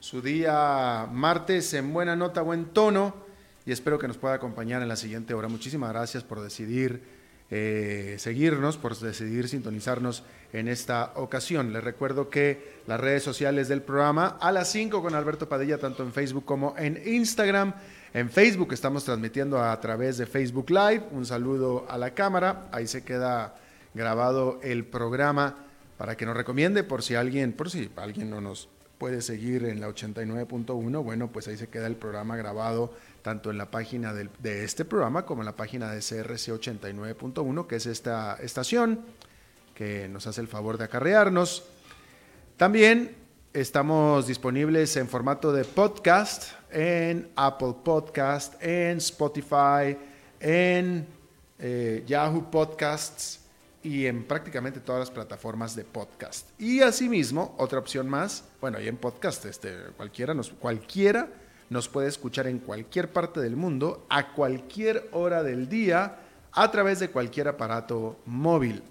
su día martes en buena nota, buen tono y espero que nos pueda acompañar en la siguiente hora. Muchísimas gracias por decidir eh, seguirnos, por decidir sintonizarnos en esta ocasión. Les recuerdo que las redes sociales del programa a las 5 con Alberto Padilla, tanto en Facebook como en Instagram. En Facebook estamos transmitiendo a través de Facebook Live. Un saludo a la cámara. Ahí se queda grabado el programa para que nos recomiende por si alguien, por si alguien no nos puede seguir en la 89.1. Bueno, pues ahí se queda el programa grabado tanto en la página de este programa como en la página de CRC 89.1, que es esta estación que nos hace el favor de acarrearnos. También estamos disponibles en formato de podcast en Apple Podcast, en Spotify, en eh, Yahoo Podcasts y en prácticamente todas las plataformas de podcast. Y asimismo, otra opción más, bueno, y en podcast, este, cualquiera, nos, cualquiera nos puede escuchar en cualquier parte del mundo, a cualquier hora del día, a través de cualquier aparato móvil.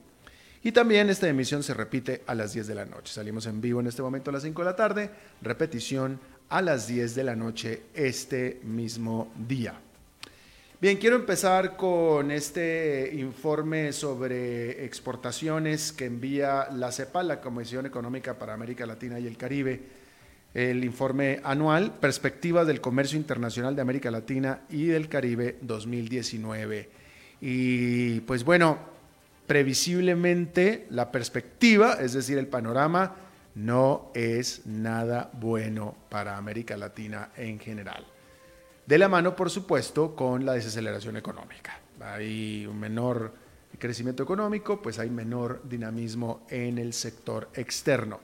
Y también esta emisión se repite a las 10 de la noche. Salimos en vivo en este momento a las 5 de la tarde, repetición a las 10 de la noche este mismo día. Bien, quiero empezar con este informe sobre exportaciones que envía la CEPAL, la Comisión Económica para América Latina y el Caribe. El informe anual, Perspectivas del Comercio Internacional de América Latina y del Caribe 2019. Y pues bueno, previsiblemente la perspectiva, es decir, el panorama, no es nada bueno para América Latina en general de la mano, por supuesto, con la desaceleración económica. Hay un menor crecimiento económico, pues hay menor dinamismo en el sector externo.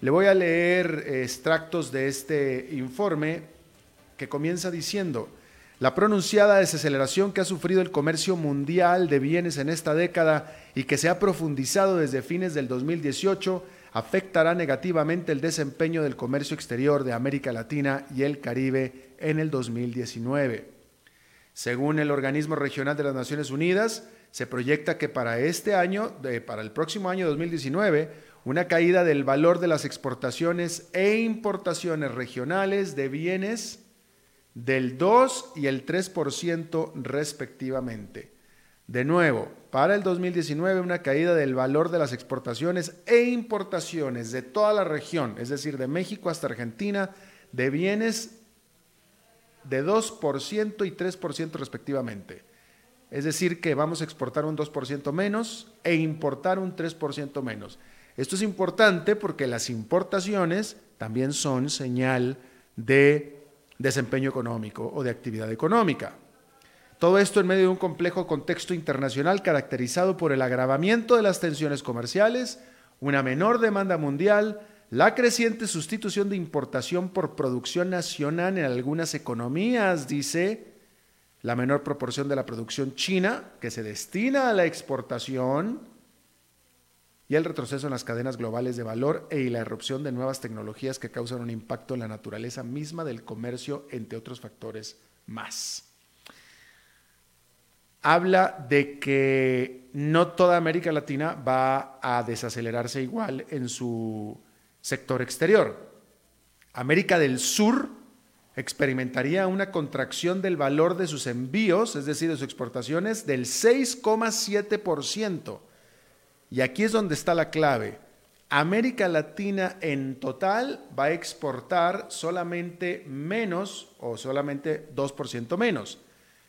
Le voy a leer extractos de este informe que comienza diciendo, la pronunciada desaceleración que ha sufrido el comercio mundial de bienes en esta década y que se ha profundizado desde fines del 2018 afectará negativamente el desempeño del comercio exterior de América Latina y el Caribe en el 2019. Según el Organismo Regional de las Naciones Unidas, se proyecta que para este año, para el próximo año 2019, una caída del valor de las exportaciones e importaciones regionales de bienes del 2 y el 3% respectivamente. De nuevo, para el 2019 una caída del valor de las exportaciones e importaciones de toda la región, es decir, de México hasta Argentina, de bienes de 2% y 3% respectivamente. Es decir, que vamos a exportar un 2% menos e importar un 3% menos. Esto es importante porque las importaciones también son señal de desempeño económico o de actividad económica. Todo esto en medio de un complejo contexto internacional caracterizado por el agravamiento de las tensiones comerciales, una menor demanda mundial, la creciente sustitución de importación por producción nacional en algunas economías, dice, la menor proporción de la producción china que se destina a la exportación y el retroceso en las cadenas globales de valor e y la erupción de nuevas tecnologías que causan un impacto en la naturaleza misma del comercio, entre otros factores más habla de que no toda América Latina va a desacelerarse igual en su sector exterior. América del Sur experimentaría una contracción del valor de sus envíos, es decir, de sus exportaciones, del 6,7%. Y aquí es donde está la clave. América Latina en total va a exportar solamente menos o solamente 2% menos.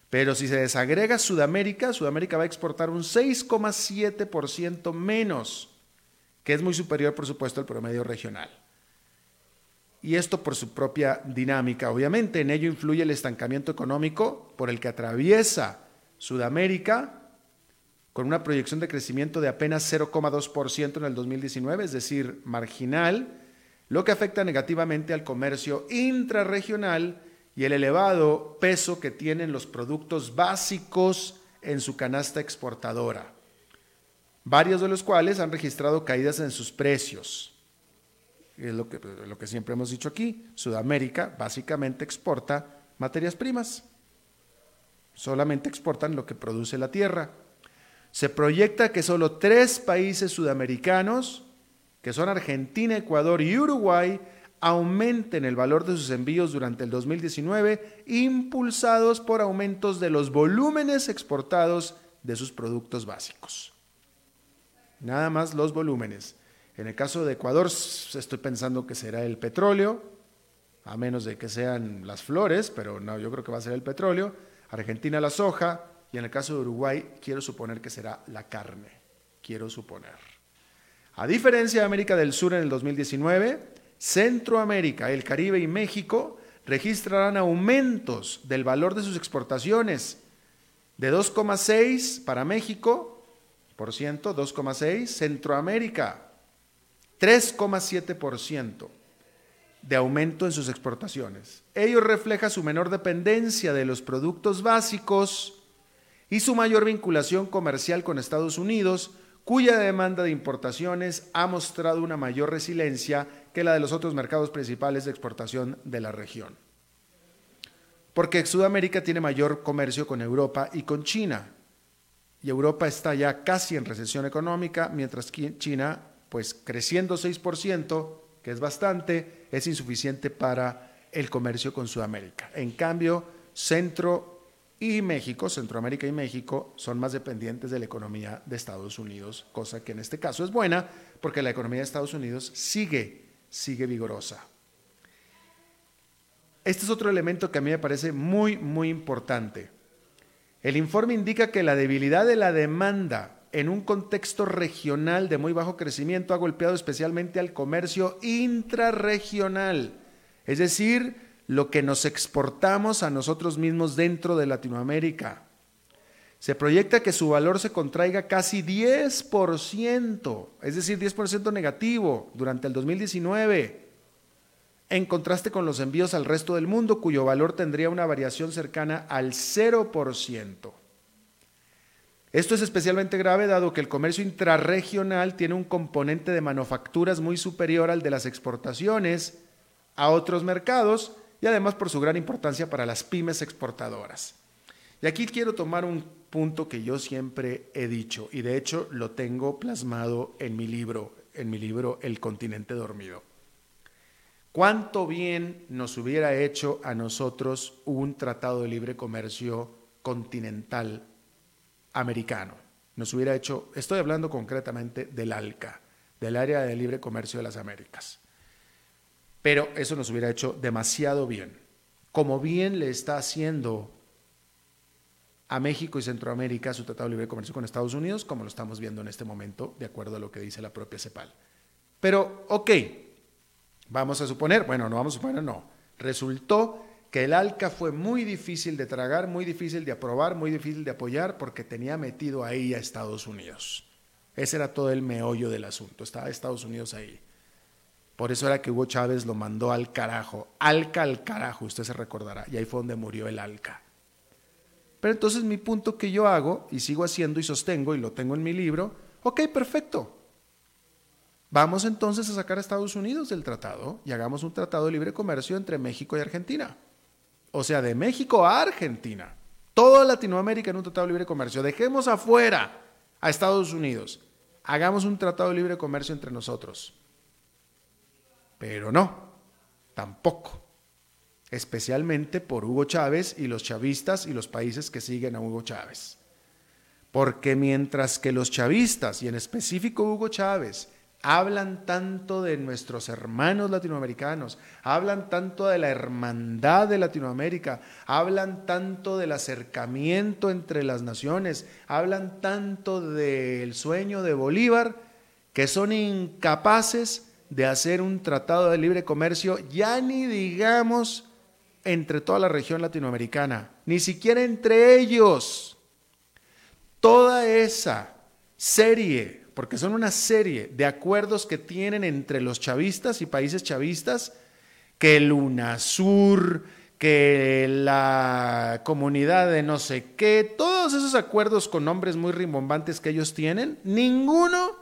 Pero si se desagrega Sudamérica, Sudamérica va a exportar un 6,7% menos que es muy superior, por supuesto, al promedio regional. Y esto por su propia dinámica. Obviamente, en ello influye el estancamiento económico por el que atraviesa Sudamérica, con una proyección de crecimiento de apenas 0,2% en el 2019, es decir, marginal, lo que afecta negativamente al comercio intrarregional y el elevado peso que tienen los productos básicos en su canasta exportadora, varios de los cuales han registrado caídas en sus precios. Es lo que, lo que siempre hemos dicho aquí, Sudamérica básicamente exporta materias primas, solamente exportan lo que produce la tierra. Se proyecta que solo tres países sudamericanos, que son Argentina, Ecuador y Uruguay, aumenten el valor de sus envíos durante el 2019, impulsados por aumentos de los volúmenes exportados de sus productos básicos. Nada más los volúmenes. En el caso de Ecuador, estoy pensando que será el petróleo, a menos de que sean las flores, pero no, yo creo que va a ser el petróleo. Argentina la soja y en el caso de Uruguay quiero suponer que será la carne. Quiero suponer. A diferencia de América del Sur en el 2019, Centroamérica, el Caribe y México registrarán aumentos del valor de sus exportaciones de 2,6 para México, por ciento, 2,6, Centroamérica, 3,7% de aumento en sus exportaciones. Ello refleja su menor dependencia de los productos básicos y su mayor vinculación comercial con Estados Unidos, cuya demanda de importaciones ha mostrado una mayor resiliencia que la de los otros mercados principales de exportación de la región. Porque Sudamérica tiene mayor comercio con Europa y con China. Y Europa está ya casi en recesión económica, mientras China, pues creciendo 6%, que es bastante, es insuficiente para el comercio con Sudamérica. En cambio, Centro y México, Centroamérica y México, son más dependientes de la economía de Estados Unidos, cosa que en este caso es buena porque la economía de Estados Unidos sigue, sigue vigorosa. Este es otro elemento que a mí me parece muy, muy importante. El informe indica que la debilidad de la demanda en un contexto regional de muy bajo crecimiento ha golpeado especialmente al comercio intrarregional, es decir, lo que nos exportamos a nosotros mismos dentro de Latinoamérica. Se proyecta que su valor se contraiga casi 10%, es decir, 10% negativo durante el 2019, en contraste con los envíos al resto del mundo, cuyo valor tendría una variación cercana al 0%. Esto es especialmente grave dado que el comercio intrarregional tiene un componente de manufacturas muy superior al de las exportaciones a otros mercados y además por su gran importancia para las pymes exportadoras. Y aquí quiero tomar un punto que yo siempre he dicho y de hecho lo tengo plasmado en mi libro, en mi libro El continente dormido. ¿Cuánto bien nos hubiera hecho a nosotros un tratado de libre comercio continental americano? Nos hubiera hecho, estoy hablando concretamente del ALCA, del Área de Libre Comercio de las Américas. Pero eso nos hubiera hecho demasiado bien, como bien le está haciendo a México y Centroamérica su Tratado de Libre Comercio con Estados Unidos, como lo estamos viendo en este momento, de acuerdo a lo que dice la propia CEPAL. Pero, ok, vamos a suponer, bueno, no vamos a suponer, no, resultó que el ALCA fue muy difícil de tragar, muy difícil de aprobar, muy difícil de apoyar, porque tenía metido ahí a Estados Unidos. Ese era todo el meollo del asunto, estaba Estados Unidos ahí. Por eso era que Hugo Chávez lo mandó al carajo, alca al carajo, usted se recordará, y ahí fue donde murió el alca. Pero entonces mi punto que yo hago, y sigo haciendo y sostengo, y lo tengo en mi libro, ok, perfecto. Vamos entonces a sacar a Estados Unidos del tratado y hagamos un tratado de libre comercio entre México y Argentina. O sea, de México a Argentina. Toda Latinoamérica en un tratado de libre comercio. Dejemos afuera a Estados Unidos. Hagamos un tratado de libre comercio entre nosotros. Pero no, tampoco. Especialmente por Hugo Chávez y los chavistas y los países que siguen a Hugo Chávez. Porque mientras que los chavistas, y en específico Hugo Chávez, hablan tanto de nuestros hermanos latinoamericanos, hablan tanto de la hermandad de Latinoamérica, hablan tanto del acercamiento entre las naciones, hablan tanto del sueño de Bolívar, que son incapaces de hacer un tratado de libre comercio, ya ni digamos entre toda la región latinoamericana, ni siquiera entre ellos. Toda esa serie, porque son una serie de acuerdos que tienen entre los chavistas y países chavistas, que el UNASUR, que la comunidad de no sé qué, todos esos acuerdos con nombres muy rimbombantes que ellos tienen, ninguno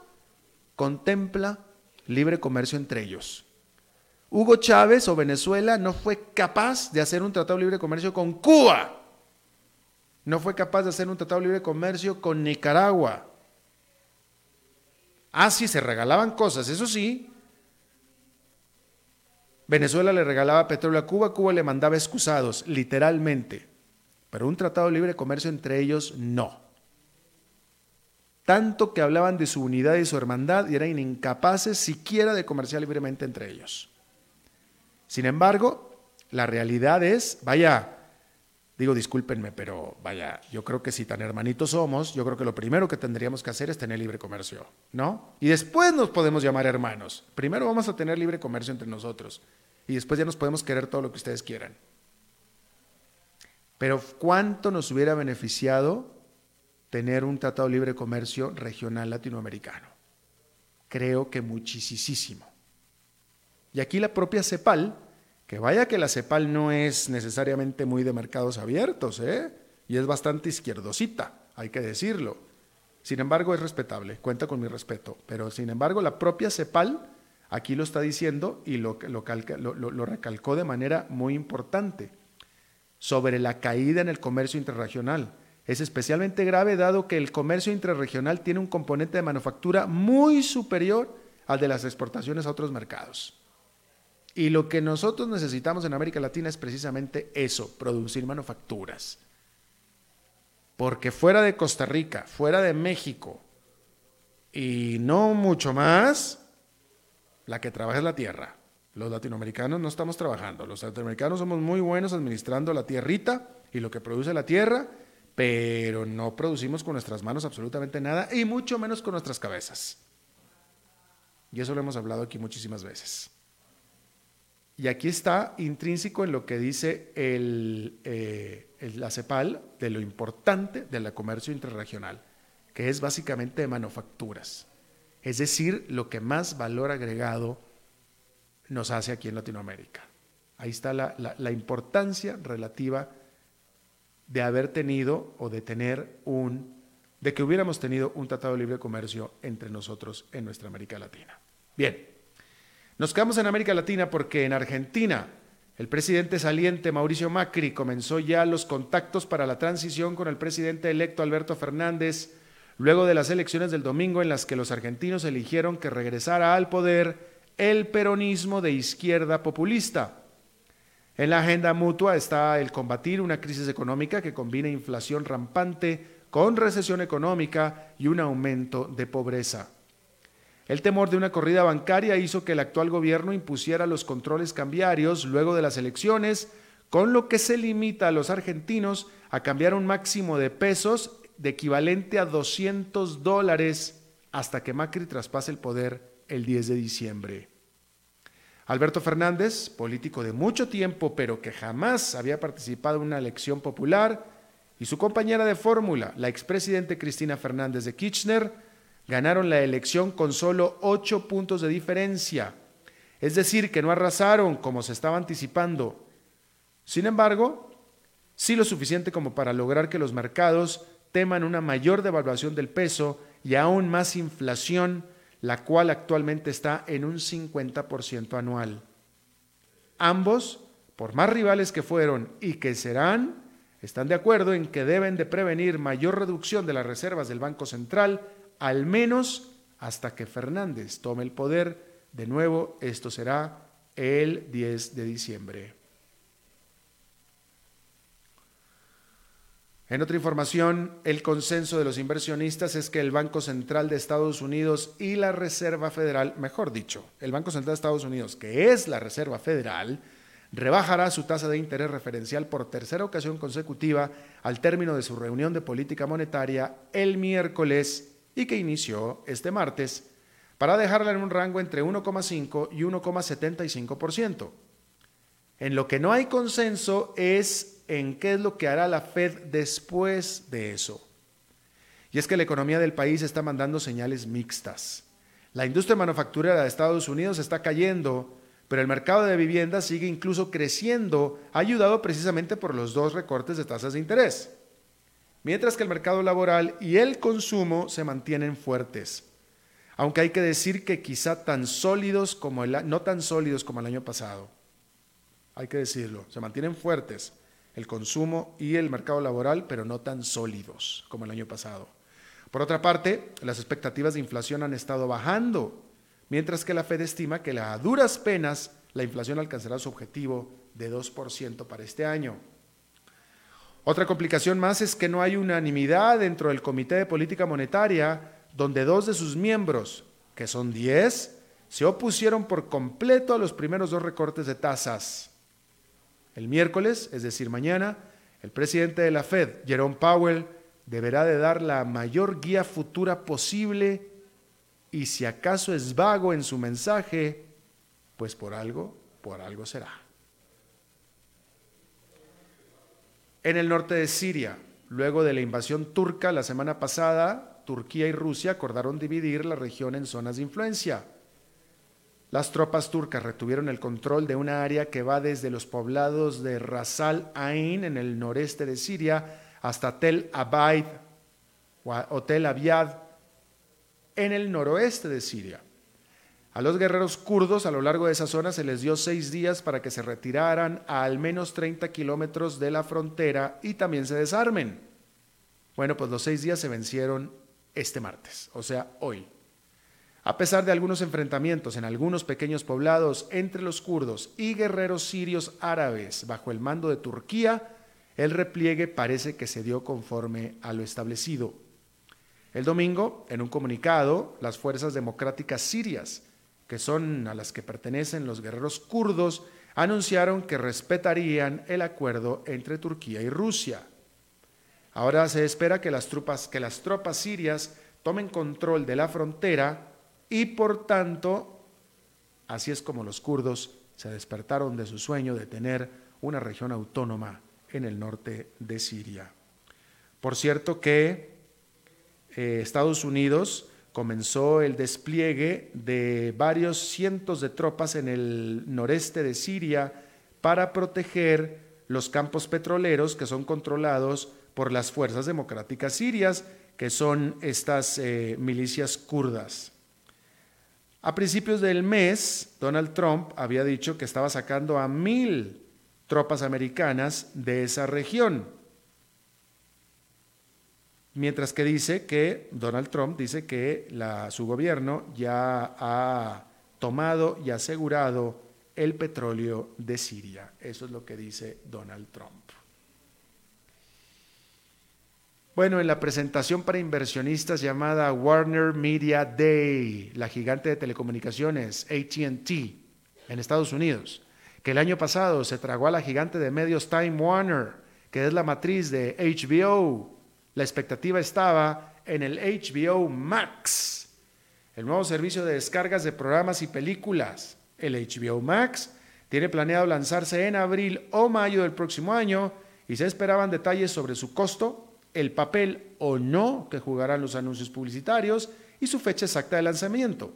contempla libre comercio entre ellos. Hugo Chávez o Venezuela no fue capaz de hacer un tratado de libre comercio con Cuba. No fue capaz de hacer un tratado de libre comercio con Nicaragua. Ah, sí, se regalaban cosas, eso sí, Venezuela le regalaba petróleo a Cuba, Cuba le mandaba excusados, literalmente. Pero un tratado de libre comercio entre ellos, no. Tanto que hablaban de su unidad y su hermandad y eran incapaces siquiera de comerciar libremente entre ellos. Sin embargo, la realidad es, vaya, digo discúlpenme, pero vaya, yo creo que si tan hermanitos somos, yo creo que lo primero que tendríamos que hacer es tener libre comercio, ¿no? Y después nos podemos llamar hermanos. Primero vamos a tener libre comercio entre nosotros y después ya nos podemos querer todo lo que ustedes quieran. Pero ¿cuánto nos hubiera beneficiado tener un tratado de libre comercio regional latinoamericano? Creo que muchísimo. Y aquí la propia CEPAL, que vaya que la CEPAL no es necesariamente muy de mercados abiertos, ¿eh? y es bastante izquierdosita, hay que decirlo. Sin embargo, es respetable, cuenta con mi respeto. Pero sin embargo, la propia CEPAL Aquí lo está diciendo y lo, lo, recalcó de manera muy importante sobre la caída en el comercio interregional. Es especialmente grave dado que el comercio interregional tiene un componente de manufactura muy superior al de las exportaciones a otros mercados. Y lo que nosotros necesitamos en América Latina es precisamente eso, producir manufacturas. Porque fuera de Costa Rica, fuera de México y no mucho más, la que trabaja es la tierra. Los latinoamericanos no estamos trabajando. Los latinoamericanos somos muy buenos administrando la tierrita y lo que produce la tierra, pero no producimos con nuestras manos absolutamente nada y mucho menos con nuestras cabezas. Y eso lo hemos hablado aquí muchísimas veces. Y aquí está intrínseco en lo que dice el, eh, la CEPAL de lo importante del comercio interregional, que es básicamente de manufacturas es decir, lo que más valor agregado nos hace aquí en Latinoamérica. Ahí está la, importancia relativa de haber tenido o de tener un, de que hubiéramos tenido un tratado de libre comercio entre nosotros en nuestra América Latina. Bien, nos quedamos en América Latina porque en Argentina el presidente saliente Mauricio Macri comenzó ya los contactos para la transición con el presidente electo Alberto Fernández luego de las elecciones del domingo en las que los argentinos eligieron que regresara al poder el peronismo de izquierda populista. En la agenda mutua está el combatir una crisis económica que combina inflación rampante con recesión económica y un aumento de pobreza. El temor de una corrida bancaria hizo que el actual gobierno impusiera los controles cambiarios luego de las elecciones, con lo que se limita a los argentinos a cambiar un máximo de pesos de equivalente a 200 dólares hasta que Macri traspase el poder el 10 de diciembre. Alberto Fernández, político de mucho tiempo, pero que jamás había participado en una elección popular, y su compañera de fórmula, la expresidente Cristina Fernández de Kirchner, ganaron la elección con solo ocho puntos de diferencia. Es decir, que no arrasaron como se estaba anticipando. Sin embargo, sí lo suficiente como para lograr que los mercados teman una mayor devaluación del peso y aún más inflación, la cual actualmente está en un 50% anual. Ambos, por más rivales que fueron y que serán, están de acuerdo en que deben de prevenir mayor reducción de las reservas del Banco Central, al menos hasta que Fernández tome el poder. De nuevo, esto será el 10 de diciembre. En otra información, el consenso de los inversionistas es que el Banco Central de Estados Unidos y la Reserva Federal, mejor dicho, el Banco Central de Estados Unidos, que es la Reserva Federal, rebajará su tasa de interés referencial por tercera ocasión consecutiva al término de su reunión de política monetaria el miércoles y que inició este martes, para dejarla en un rango entre 1,5 y 1,75%. En lo que no hay consenso es en qué es lo que hará la Fed después de eso. Y es que la economía del país está mandando señales mixtas. La industria manufacturera de Estados Unidos está cayendo, pero el mercado de viviendas sigue incluso creciendo, ayudado precisamente por los dos recortes de tasas de interés. Mientras que el mercado laboral y el consumo se mantienen fuertes. Aunque hay que decir que quizá tan sólidos como el, no tan sólidos como el año pasado. Hay que decirlo, se mantienen fuertes el consumo y el mercado laboral, pero no tan sólidos como el año pasado. Por otra parte, las expectativas de inflación han estado bajando, mientras que la Fed estima que a duras penas la inflación alcanzará su objetivo de 2% para este año. Otra complicación más es que no hay unanimidad dentro del Comité de Política Monetaria, donde dos de sus miembros, que son 10, se opusieron por completo a los primeros dos recortes de tasas. El miércoles, es decir, mañana, el presidente de la Fed, Jerome Powell, deberá de dar la mayor guía futura posible y si acaso es vago en su mensaje, pues por algo, por algo será. En el norte de Siria, luego de la invasión turca la semana pasada, Turquía y Rusia acordaron dividir la región en zonas de influencia. Las tropas turcas retuvieron el control de una área que va desde los poblados de Ras Ain en el noreste de Siria hasta Tel Abaid o Tel Abyad en el noroeste de Siria. A los guerreros kurdos a lo largo de esa zona se les dio seis días para que se retiraran a al menos 30 kilómetros de la frontera y también se desarmen. Bueno, pues los seis días se vencieron este martes, o sea, hoy. A pesar de algunos enfrentamientos en algunos pequeños poblados entre los kurdos y guerreros sirios árabes bajo el mando de Turquía, el repliegue parece que se dio conforme a lo establecido. El domingo, en un comunicado, las fuerzas democráticas sirias, que son a las que pertenecen los guerreros kurdos, anunciaron que respetarían el acuerdo entre Turquía y Rusia. Ahora se espera que las tropas, que las tropas sirias tomen control de la frontera y por tanto, así es como los kurdos se despertaron de su sueño de tener una región autónoma en el norte de Siria. Por cierto que eh, Estados Unidos comenzó el despliegue de varios cientos de tropas en el noreste de Siria para proteger los campos petroleros que son controlados por las fuerzas democráticas sirias, que son estas eh, milicias kurdas. A principios del mes, Donald Trump había dicho que estaba sacando a mil tropas americanas de esa región. Mientras que dice que Donald Trump dice que su gobierno ya ha tomado y asegurado el petróleo de Siria. Eso es lo que dice Donald Trump. Bueno, en la presentación para inversionistas llamada Warner Media Day, la gigante de telecomunicaciones ATT en Estados Unidos, que el año pasado se tragó a la gigante de medios Time Warner, que es la matriz de HBO. La expectativa estaba en el HBO Max, el nuevo servicio de descargas de programas y películas. El HBO Max tiene planeado lanzarse en abril o mayo del próximo año y se esperaban detalles sobre su costo, el papel o no que jugarán los anuncios publicitarios y su fecha exacta de lanzamiento.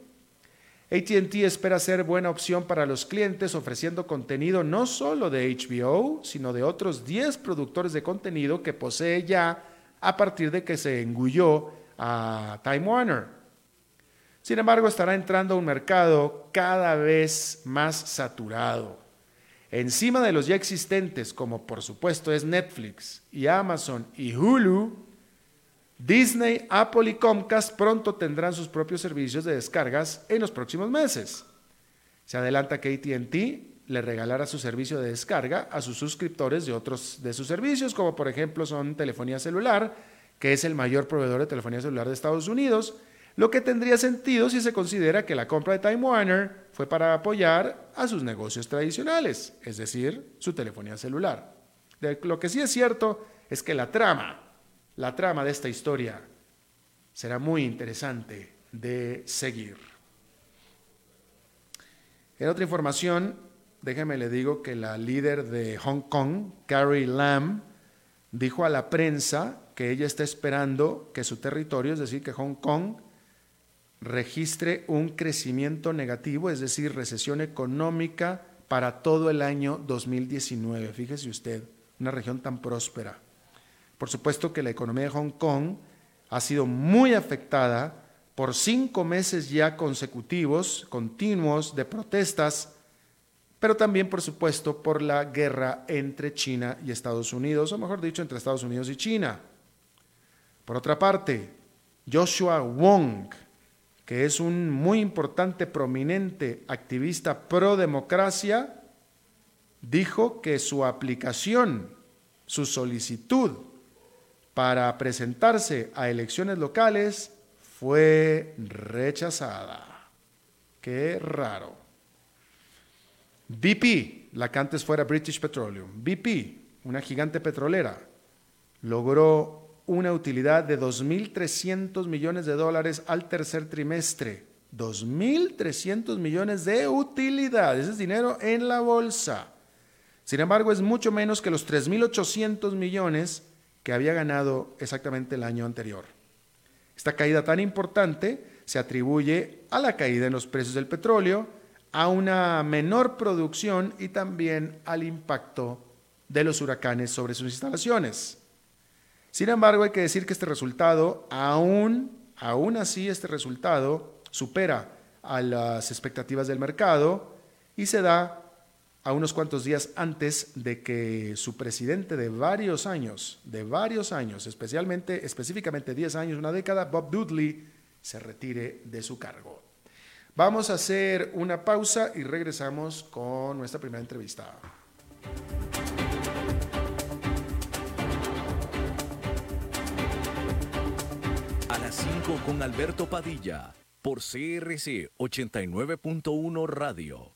ATT espera ser buena opción para los clientes ofreciendo contenido no solo de HBO, sino de otros 10 productores de contenido que posee ya a partir de que se engulló a Time Warner. Sin embargo, estará entrando a un mercado cada vez más saturado. Encima de los ya existentes, como por supuesto es Netflix y Amazon y Hulu, Disney, Apple y Comcast pronto tendrán sus propios servicios de descargas en los próximos meses. Se adelanta que ATT le regalará su servicio de descarga a sus suscriptores de otros de sus servicios, como por ejemplo son telefonía celular, que es el mayor proveedor de telefonía celular de Estados Unidos, lo que tendría sentido si se considera que la compra de Time Warner fue para apoyar a sus negocios tradicionales, es decir, su telefonía celular. lo que sí es cierto es que la trama la trama de esta historia será muy interesante de seguir. En otra información, déjeme le digo que la líder de Hong Kong, Carrie Lam, dijo a la prensa que ella está esperando que su territorio, es decir, que Hong Kong, registre un crecimiento negativo, es decir, recesión económica para todo el año 2019. Fíjese usted, una región tan próspera. Por supuesto que la economía de Hong Kong ha sido muy afectada por cinco meses ya consecutivos, continuos, de protestas, pero también, por supuesto, por la guerra entre China y Estados Unidos, o mejor dicho, entre Estados Unidos y China. Por otra parte, Joshua Wong, que es un muy importante, prominente activista pro democracia, dijo que su aplicación, su solicitud para presentarse a elecciones locales fue rechazada. Qué raro. BP, la que antes fuera British Petroleum, BP, una gigante petrolera, logró una utilidad de 2.300 millones de dólares al tercer trimestre. 2.300 millones de utilidad. Ese es dinero en la bolsa. Sin embargo, es mucho menos que los 3.800 millones que había ganado exactamente el año anterior. Esta caída tan importante se atribuye a la caída en los precios del petróleo, a una menor producción y también al impacto de los huracanes sobre sus instalaciones. Sin embargo, hay que decir que este resultado, aún, aún así, este resultado supera a las expectativas del mercado y se da a unos cuantos días antes de que su presidente de varios años, de varios años, especialmente, específicamente 10 años, una década, Bob Dudley, se retire de su cargo. Vamos a hacer una pausa y regresamos con nuestra primera entrevista. A las 5 con Alberto Padilla, por CRC 89.1 Radio.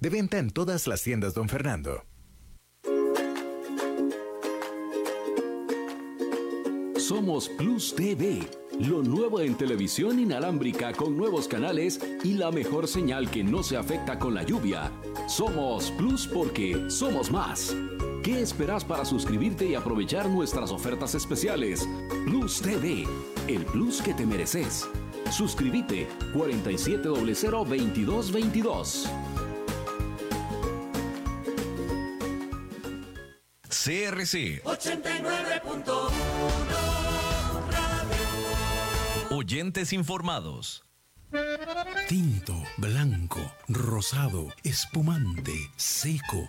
De venta en todas las tiendas, don Fernando. Somos Plus TV, lo nuevo en televisión inalámbrica con nuevos canales y la mejor señal que no se afecta con la lluvia. Somos Plus porque somos más. ¿Qué esperas para suscribirte y aprovechar nuestras ofertas especiales? Plus TV, el plus que te mereces. Suscríbete 47002222. CRC 89.1 Oyentes informados. Tinto, blanco, rosado, espumante, seco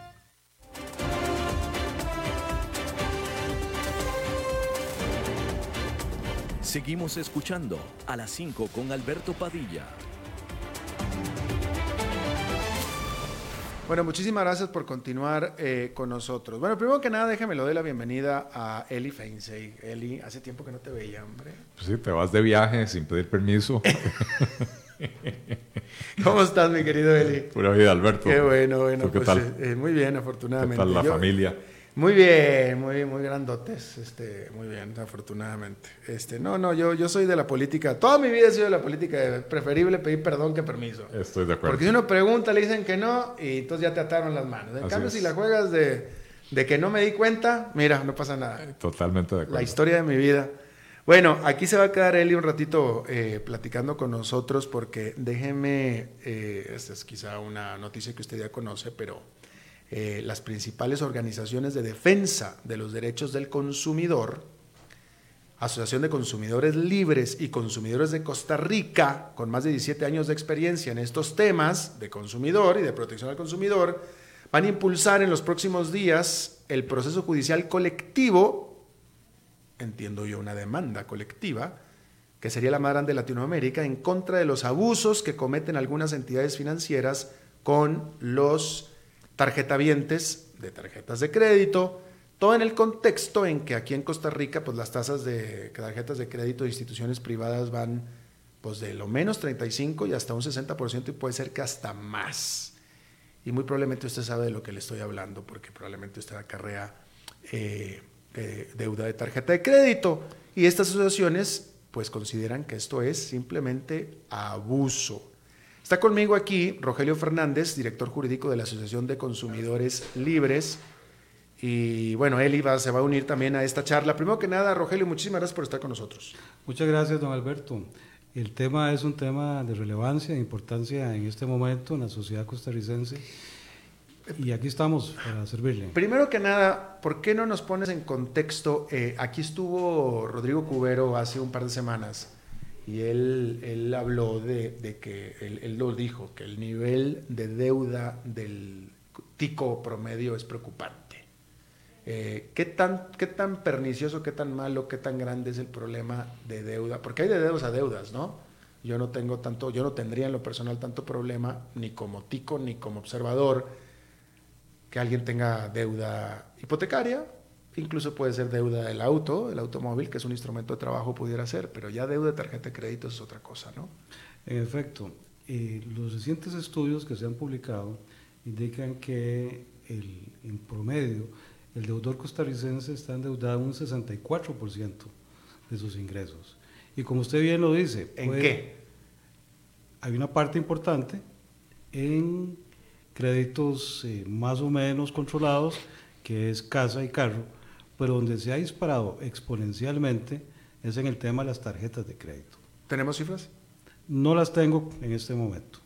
Seguimos escuchando a las 5 con Alberto Padilla. Bueno, muchísimas gracias por continuar eh, con nosotros. Bueno, primero que nada, déjame lo de la bienvenida a Eli Feinsey. Eli, hace tiempo que no te veía, hombre. Pues sí, te vas de viaje sin pedir permiso. ¿Cómo estás, mi querido Eli? Pura vida, Alberto. Qué bueno, bueno. qué pues, tal? eh, muy bien, afortunadamente. ¿Qué tal la Yo- familia? Muy bien, muy, muy grandotes, este, muy bien, afortunadamente. Este, no, no, yo, yo soy de la política, toda mi vida he sido de la política, de preferible pedir perdón que permiso. Estoy de acuerdo. Porque si uno pregunta, le dicen que no, y entonces ya te ataron las manos. En Así cambio, es. si la juegas de, de que no me di cuenta, mira, no pasa nada. Totalmente de acuerdo. La historia de mi vida. Bueno, aquí se va a quedar Eli un ratito eh, platicando con nosotros porque déjeme, eh, esta es quizá una noticia que usted ya conoce, pero eh, las principales organizaciones de defensa de los derechos del consumidor, Asociación de Consumidores Libres y Consumidores de Costa Rica, con más de 17 años de experiencia en estos temas de consumidor y de protección al consumidor, van a impulsar en los próximos días el proceso judicial colectivo, entiendo yo una demanda colectiva, que sería la más grande de Latinoamérica, en contra de los abusos que cometen algunas entidades financieras con los tarjetavientes de tarjetas de crédito, todo en el contexto en que aquí en Costa Rica, pues las tasas de tarjetas de crédito de instituciones privadas van pues de lo menos 35 y hasta un 60% y puede ser que hasta más. Y muy probablemente usted sabe de lo que le estoy hablando, porque probablemente usted acarrea eh, eh, deuda de tarjeta de crédito. Y estas asociaciones pues consideran que esto es simplemente abuso. Está conmigo aquí Rogelio Fernández, director jurídico de la Asociación de Consumidores Libres. Y bueno, él iba, se va a unir también a esta charla. Primero que nada, Rogelio, muchísimas gracias por estar con nosotros. Muchas gracias, don Alberto. El tema es un tema de relevancia, de importancia en este momento en la sociedad costarricense. Y aquí estamos para servirle. Primero que nada, ¿por qué no nos pones en contexto? Eh, aquí estuvo Rodrigo Cubero hace un par de semanas y él, él habló de, de que, él, lo dijo, que el nivel de deuda del tico promedio es preocupante. Eh, ¿qué, tan, ¿Qué tan pernicioso, qué tan malo, qué tan grande es el problema de deuda? Porque hay de deudas a deudas, ¿no? Yo no tengo tanto, yo no tendría en lo personal tanto problema, ni como tico, ni como observador, que alguien tenga deuda hipotecaria, incluso puede ser deuda del auto, el automóvil, que es un instrumento de trabajo, pudiera ser, pero ya deuda de tarjeta de crédito es otra cosa, ¿no? En efecto, eh, los recientes estudios que se han publicado indican que el, en promedio el deudor costarricense está endeudado un 64% de sus ingresos. Y como usted bien lo dice, ¿en qué? Hay una parte importante en créditos eh, más o menos controlados, que es casa y carro, pero donde se ha disparado exponencialmente es en el tema de las tarjetas de crédito. ¿Tenemos cifras? No las tengo en este momento,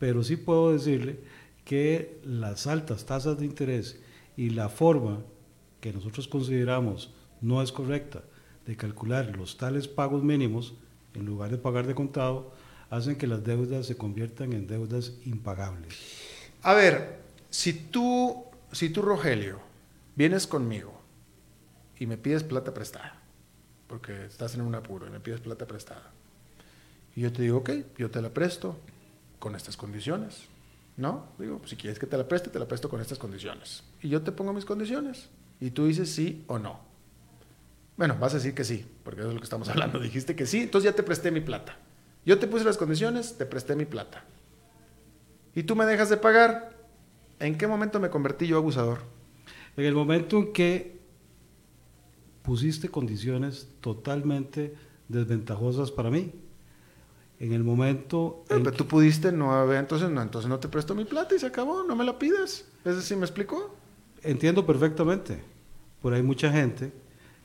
pero sí puedo decirle que las altas tasas de interés y la forma que nosotros consideramos no es correcta de calcular los tales pagos mínimos en lugar de pagar de contado hacen que las deudas se conviertan en deudas impagables. A ver, si tú, si tú Rogelio, vienes conmigo y me pides plata prestada, porque estás en un apuro y me pides plata prestada, y yo te digo, ok, yo te la presto con estas condiciones, ¿no? Digo, pues si quieres que te la preste, te la presto con estas condiciones. Y yo te pongo mis condiciones. Y tú dices sí o no. Bueno, vas a decir que sí, porque eso es lo que estamos hablando. Dijiste que sí, entonces ya te presté mi plata. Yo te puse las condiciones, te presté mi plata. Y tú me dejas de pagar. ¿En qué momento me convertí yo abusador? En el momento en que pusiste condiciones totalmente desventajosas para mí en el momento... Pero, pero tú pudiste no haber, entonces no, entonces no te presto mi plata y se acabó, no me la pides. ¿Es decir, me explicó? Entiendo perfectamente, pero hay mucha gente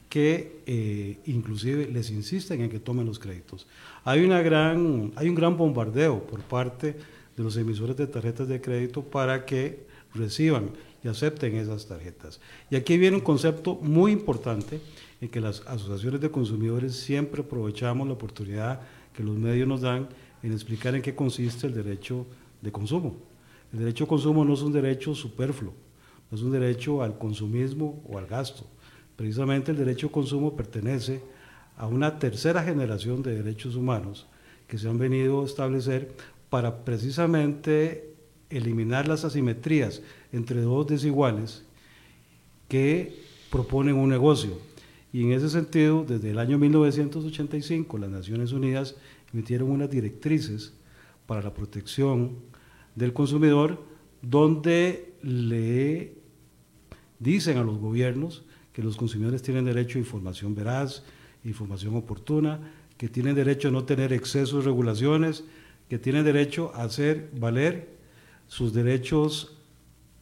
que eh, inclusive les insisten en que tomen los créditos. Hay, una gran, hay un gran bombardeo por parte de los emisores de tarjetas de crédito para que reciban y acepten esas tarjetas. Y aquí viene un concepto muy importante en que las asociaciones de consumidores siempre aprovechamos la oportunidad que los medios nos dan en explicar en qué consiste el derecho de consumo. El derecho de consumo no es un derecho superfluo, no es un derecho al consumismo o al gasto. Precisamente el derecho de consumo pertenece a una tercera generación de derechos humanos que se han venido a establecer para precisamente eliminar las asimetrías entre dos desiguales que proponen un negocio. Y en ese sentido, desde el año 1985, las Naciones Unidas emitieron unas directrices para la protección del consumidor, donde le dicen a los gobiernos que los consumidores tienen derecho a información veraz, información oportuna, que tienen derecho a no tener excesos regulaciones, que tienen derecho a hacer valer sus derechos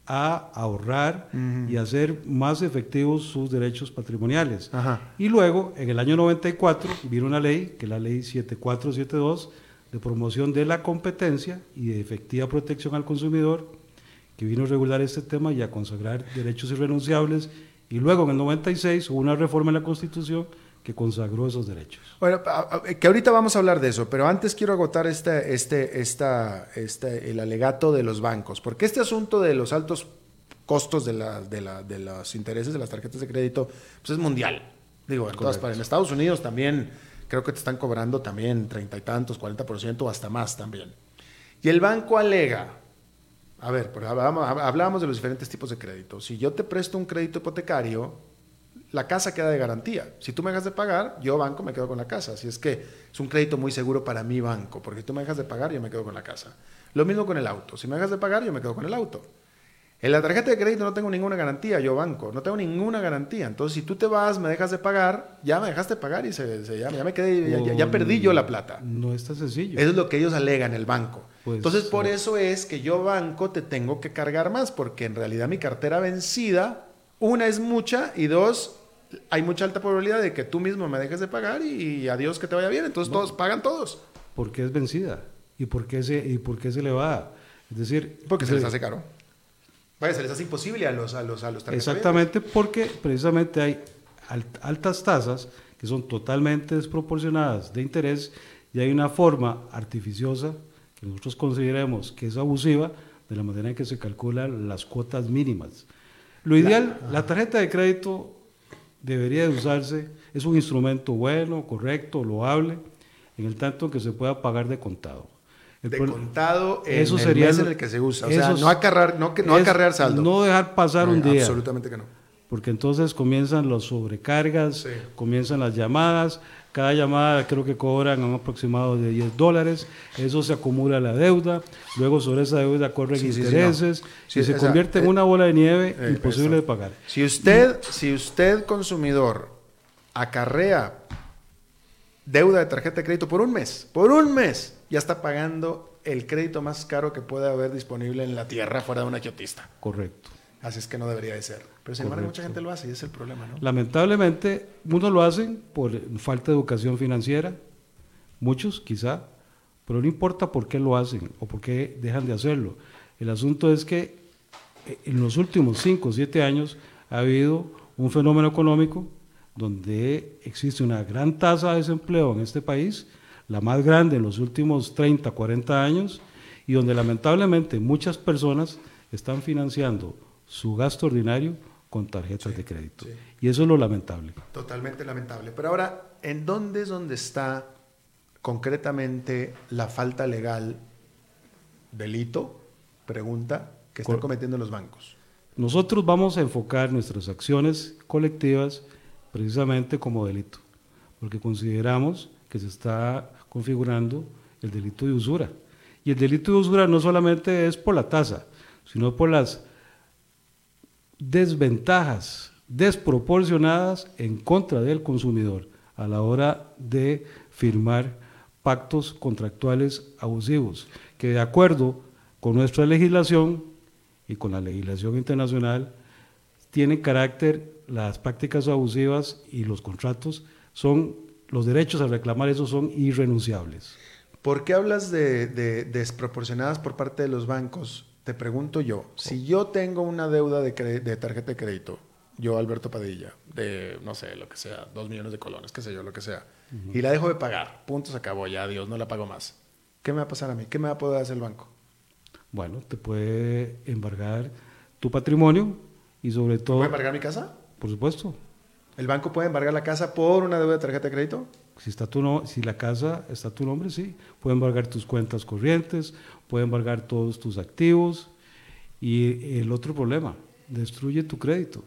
a ahorrar y hacer más efectivos sus derechos patrimoniales. Ajá. Y luego, en el año 94, vino una ley, que es la ley 7472, de promoción de la competencia y de efectiva protección al consumidor, que vino a regular este tema y a consagrar derechos irrenunciables. Y luego, en el 96, hubo una reforma en la Constitución que consagró esos derechos. Bueno, que ahorita vamos a hablar de eso, pero antes quiero agotar este, este, esta, este, el alegato de los bancos, porque este asunto de los altos costos de, la, de, la, de los intereses de las tarjetas de crédito pues es mundial. Digo, en, todas partes. en Estados Unidos también creo que te están cobrando también treinta y tantos, 40% o hasta más también. Y el banco alega, a ver, hablábamos, hablábamos de los diferentes tipos de crédito. Si yo te presto un crédito hipotecario, la casa queda de garantía. Si tú me dejas de pagar, yo banco me quedo con la casa. Así es que es un crédito muy seguro para mi banco, porque si tú me dejas de pagar, yo me quedo con la casa. Lo mismo con el auto. Si me dejas de pagar, yo me quedo con el auto. En la tarjeta de crédito no tengo ninguna garantía, yo banco, no tengo ninguna garantía. Entonces, si tú te vas, me dejas de pagar, ya me dejaste de pagar y se, se- ya, ya me quedé, ya- ya, ya perdí yo la plata. No es tan sencillo. Eso es lo que ellos alegan el banco. Pues, Entonces, por sí. eso es que yo banco te tengo que cargar más, porque en realidad mi cartera vencida, una es mucha y dos, hay mucha alta probabilidad de que tú mismo me dejes de pagar y, adiós que te vaya bien. Entonces todos pagan todos, ¿Por qué es vencida? ¿Y por qué se, y por qué se le va? Es decir, porque se les se- hace caro. Vaya, se les hace imposible a los a los a los. Exactamente, porque precisamente hay alt- altas tasas que son totalmente desproporcionadas de interés y hay una forma artificiosa que nosotros consideremos que es abusiva de la manera en que se calculan las cuotas mínimas. Lo ideal, la tarjeta de crédito debería de usarse, es un instrumento bueno, correcto, loable, en el tanto que se pueda pagar de contado. El de contado en eso el sería mes lo- en el que se usa. O sea, no acarrear, no, no es acarrear saldo. No dejar pasar un día. Absolutamente que no. Porque entonces comienzan las sobrecargas, Sí. comienzan las llamadas. Cada llamada creo que cobran un aproximado de 10 dólares. Eso se acumula la deuda. Luego sobre esa deuda corren Sí, intereses. no. Sí, y se convierte en eh, una bola de nieve Eh, imposible eso. de pagar. Si usted, si usted consumidor acarrea deuda de tarjeta de crédito por un mes, por un mes, ya está pagando el crédito más caro que puede haber disponible en la tierra fuera de un agiotista. Correcto. Así es que no debería de ser. Pero sin embargo, mucha gente lo hace y ese es el problema, ¿no? Lamentablemente, unos lo hacen por falta de educación financiera, muchos quizá, pero no importa por qué lo hacen o por qué dejan de hacerlo. El asunto es que eh, en los últimos 5 o 7 años ha habido un fenómeno económico donde existe una gran tasa de desempleo en este país, la más grande en los últimos 30, 40 años, y donde lamentablemente muchas personas están financiando su gasto ordinario con tarjetas de crédito. sí. Y eso es lo lamentable. Totalmente lamentable. Pero ahora, ¿en dónde es donde está concretamente la falta legal, delito, pregunta, que están Cor- cometiendo los bancos? Nosotros vamos a enfocar nuestras acciones colectivas precisamente como delito, porque consideramos que se está configurando el delito de usura. Y el delito de usura no solamente es por la tasa, sino por las desventajas desproporcionadas en contra del consumidor a la hora de firmar pactos contractuales abusivos, que de acuerdo con nuestra legislación y con la legislación internacional tienen carácter, las prácticas abusivas y los contratos son, los derechos a reclamar eso son irrenunciables. ¿Por qué hablas de, de desproporcionadas por parte de los bancos? Te pregunto yo, si yo tengo una deuda de, tarjeta de crédito, yo Alberto Padilla, de no sé, lo que sea, dos millones de colones, qué sé yo, lo que sea, y la dejo de pagar, punto, se acabó, ya, Dios, no la pago más. ¿Qué me va a pasar a mí? ¿Qué me va a poder hacer el banco? Bueno, te puede embargar tu patrimonio y sobre todo, ¿Puede embargar mi casa? por supuesto, ¿El banco puede embargar la casa por una deuda de tarjeta de crédito? Si, está tu no- si la casa está a tu nombre, sí, puede embargar tus cuentas corrientes, puede embargar todos tus activos y el otro problema, destruye tu crédito.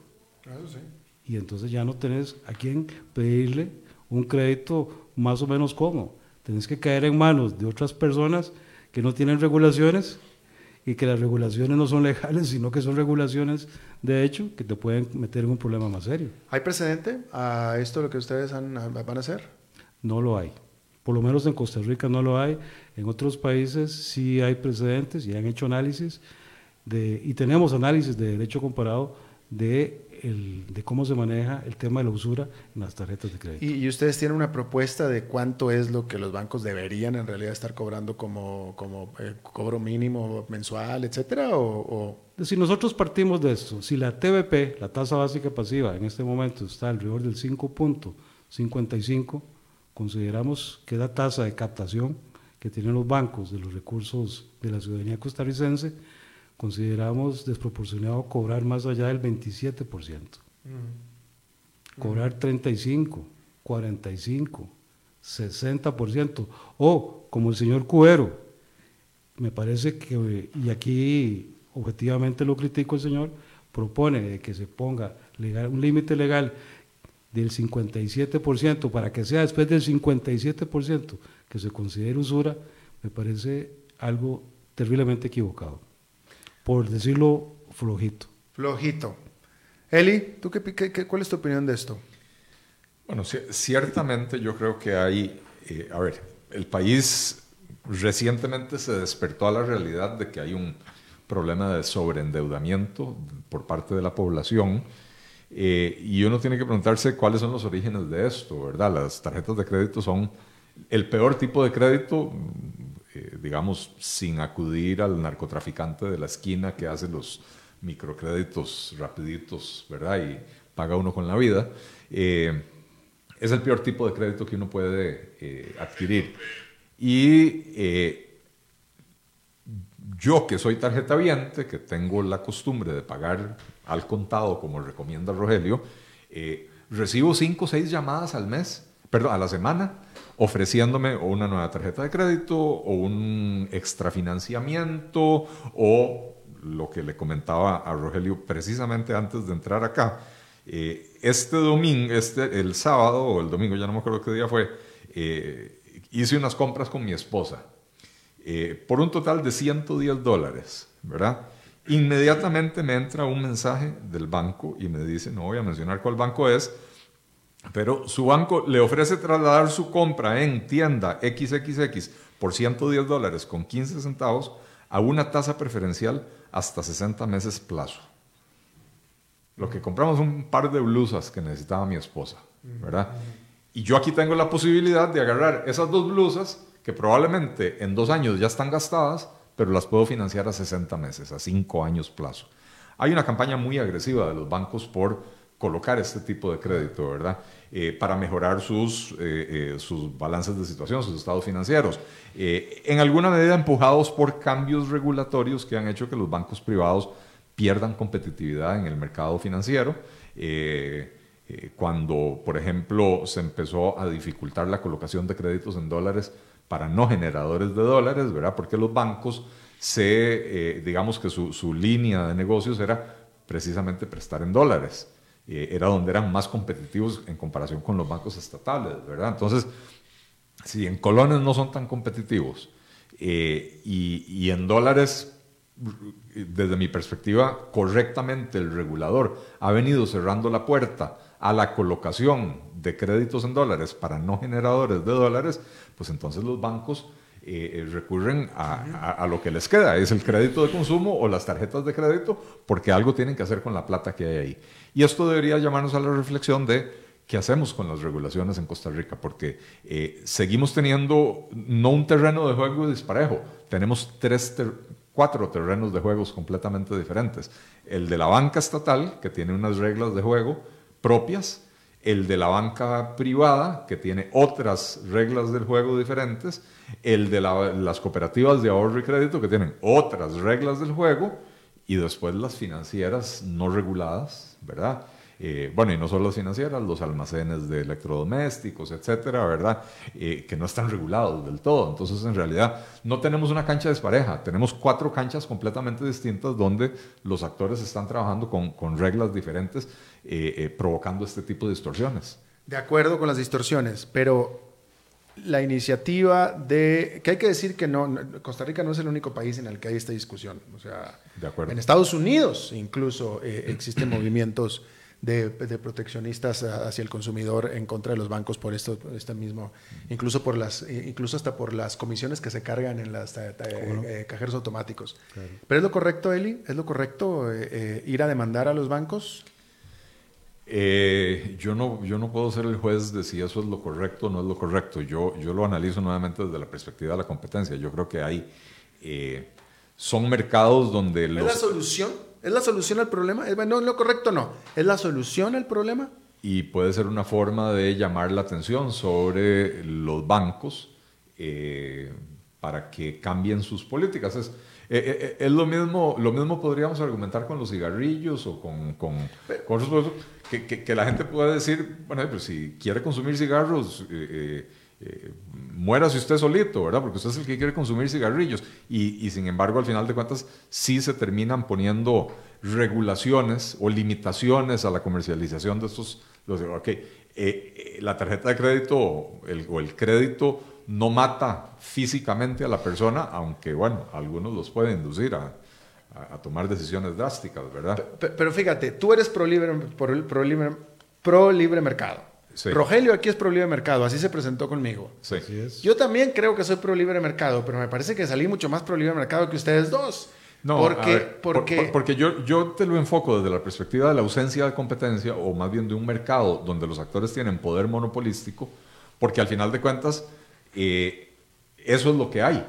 Eso sí. y entonces ya no tenés a quién pedirle un crédito más o menos cómodo. Tenés que caer en manos de otras personas que no tienen regulaciones y que las regulaciones no son legales, sino que son regulaciones de hecho que te pueden meter en un problema más serio. ¿Hay precedente a esto lo que ustedes han- van a hacer? No lo hay. Por lo menos en Costa Rica no lo hay. En otros países sí hay precedentes y han hecho análisis de, y tenemos análisis de derecho comparado de, el, de cómo se maneja el tema de la usura en las tarjetas de crédito. ¿Y, y ustedes tienen una propuesta de cuánto es lo que los bancos deberían en realidad estar cobrando como, como eh, cobro mínimo mensual, etcétera? O, o- Si nosotros partimos de esto, si la TBP, la tasa básica pasiva, en este momento está alrededor del 5.55, consideramos que la tasa de captación que tienen los bancos de los recursos de la ciudadanía costarricense, consideramos desproporcionado cobrar más allá del 27%. Cobrar 35, 45, 60%. O, como el señor Cubero, me parece que, y aquí objetivamente lo critico el señor, propone que se ponga legal, un límite legal del 57% para que sea después del 57% que se considere usura, me parece algo terriblemente equivocado, por decirlo flojito. flojito. Eli, ¿tú qué, qué- qué- cuál es tu opinión de esto? Bueno, ci- ciertamente yo creo que hay, eh, a ver, el país recientemente se despertó a la realidad de que hay un problema de sobreendeudamiento por parte de la población eh, y uno tiene que preguntarse cuáles son los orígenes de esto, ¿verdad? Las tarjetas de crédito son el peor tipo de crédito, mm, eh, digamos, sin acudir al narcotraficante de la esquina que hace los microcréditos rapiditos, ¿verdad? Y paga uno con la vida. Eh, es el peor tipo de crédito que uno puede eh, adquirir. Y eh, yo que soy tarjeta viente, que tengo la costumbre de pagar al contado, como recomienda Rogelio, eh, recibo cinco o seis llamadas al mes, perdón, a la semana, ofreciéndome una nueva tarjeta de crédito o un extrafinanciamiento o lo que le comentaba a Rogelio precisamente antes de entrar acá. Eh, este domingo, este, el sábado o el domingo, ya no me acuerdo qué día fue, eh, hice unas compras con mi esposa por un total de 110 dólares, ¿verdad? Inmediatamente me entra un mensaje del banco y me dice, no voy a mencionar cuál banco es, pero su banco le ofrece trasladar su compra en tienda XXX por 110 dólares con 15 centavos a una tasa preferencial hasta 60 meses plazo. Lo que compramos un par de blusas que necesitaba mi esposa, ¿verdad? Y yo aquí tengo la posibilidad de agarrar esas dos blusas que probablemente en dos años ya están gastadas, pero las puedo financiar a 60 meses, a 5 años plazo. Hay una campaña muy agresiva de los bancos por colocar este tipo de crédito, ¿verdad? Eh, para mejorar sus, eh, eh, sus balances de situación, sus estados financieros. Eh, en alguna medida empujados por cambios regulatorios que han hecho que los bancos privados pierdan competitividad en el mercado financiero. Eh, eh, cuando, por ejemplo, se empezó a dificultar la colocación de créditos en dólares para no generadores de dólares, ¿verdad? Porque los bancos se, eh, digamos que su, su línea de negocios era precisamente prestar en dólares. Eh, era donde eran más competitivos en comparación con los bancos estatales, ¿verdad? Entonces, si en colones no son tan competitivos eh, y, y en dólares, desde mi perspectiva, correctamente el regulador ha venido cerrando la puerta a la colocación de créditos en dólares para no generadores de dólares, pues entonces los bancos eh, recurren a, lo que les queda, es el crédito de consumo o las tarjetas de crédito, porque algo tienen que hacer con la plata que hay ahí. Y esto debería llamarnos a la reflexión de qué hacemos con las regulaciones en Costa Rica, porque eh, seguimos teniendo no un terreno de juego disparejo, tenemos tres cuatro terrenos de juegos completamente diferentes. El de la banca estatal, que tiene unas reglas de juego propias, el de la banca privada, que tiene otras reglas del juego diferentes, el de la- las cooperativas de ahorro y crédito, que tienen otras reglas del juego, y después las financieras no reguladas, ¿verdad? Eh, bueno, y no solo las financieras, los almacenes de electrodomésticos, etcétera, ¿verdad? Eh, que no están regulados del todo. Entonces, en realidad, no tenemos una cancha despareja, tenemos cuatro canchas completamente distintas donde los actores están trabajando con, con reglas diferentes, eh, eh, provocando este tipo de distorsiones. De acuerdo con las distorsiones, pero la iniciativa de... que hay que decir que no, Costa Rica no es el único país en el que hay esta discusión. O sea, De acuerdo. en Estados Unidos incluso eh, existen movimientos de, de proteccionistas hacia el consumidor en contra de los bancos por esto, este mismo, incluso por las, incluso hasta por las comisiones que se cargan en las eh, eh, cajeros automáticos. Pero es lo correcto, Eli, es lo correcto ir a demandar a los bancos. Yo, no, yo no puedo ser el juez de si eso es lo correcto o no es lo correcto. Yo, yo lo analizo nuevamente desde la perspectiva de la competencia. Yo creo que hay, son mercados donde los... ¿Es la solución? ¿Es la solución al problema? No, lo correcto no. ¿Es la solución al problema? Y puede ser una forma de llamar la atención sobre los bancos eh, para que cambien sus políticas. Es, eh, eh, es lo, mismo, lo mismo podríamos argumentar con los cigarrillos o con, con, con que, que, que, la gente puede decir, bueno, pues si quiere consumir cigarros eh, muérase usted solito, ¿verdad? Porque usted es el que quiere consumir cigarrillos. Y, sin embargo, al final de cuentas, sí se terminan poniendo regulaciones o limitaciones a la comercialización de estos. Los, okay, eh, eh, la tarjeta de crédito o el crédito no mata físicamente a la persona, aunque, bueno, algunos los pueden inducir a, tomar decisiones drásticas, ¿verdad? Pero, fíjate, tú eres pro libre, pro libre, pro libre mercado. Rogelio aquí es pro libre mercado, así se presentó conmigo. Sí. Yo también creo que soy pro libre mercado, pero me parece que salí mucho más pro libre mercado que ustedes dos. No, porque, porque, porque yo, yo te lo enfoco desde la perspectiva de la ausencia de competencia o más bien de un mercado donde los actores tienen poder monopolístico, porque al final de cuentas eh, eso es lo que hay.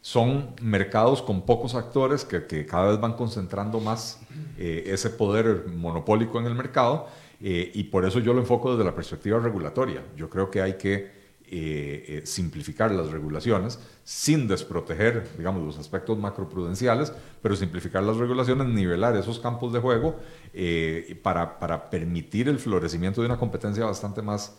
Son mercados con pocos actores que, cada vez van concentrando más eh, ese poder monopólico en el mercado eh, y por eso yo lo enfoco desde la perspectiva regulatoria. Yo creo que hay que eh, simplificar las regulaciones sin desproteger, digamos, los aspectos macroprudenciales, pero simplificar las regulaciones, nivelar esos campos de juego para, para, permitir el florecimiento de una competencia bastante más,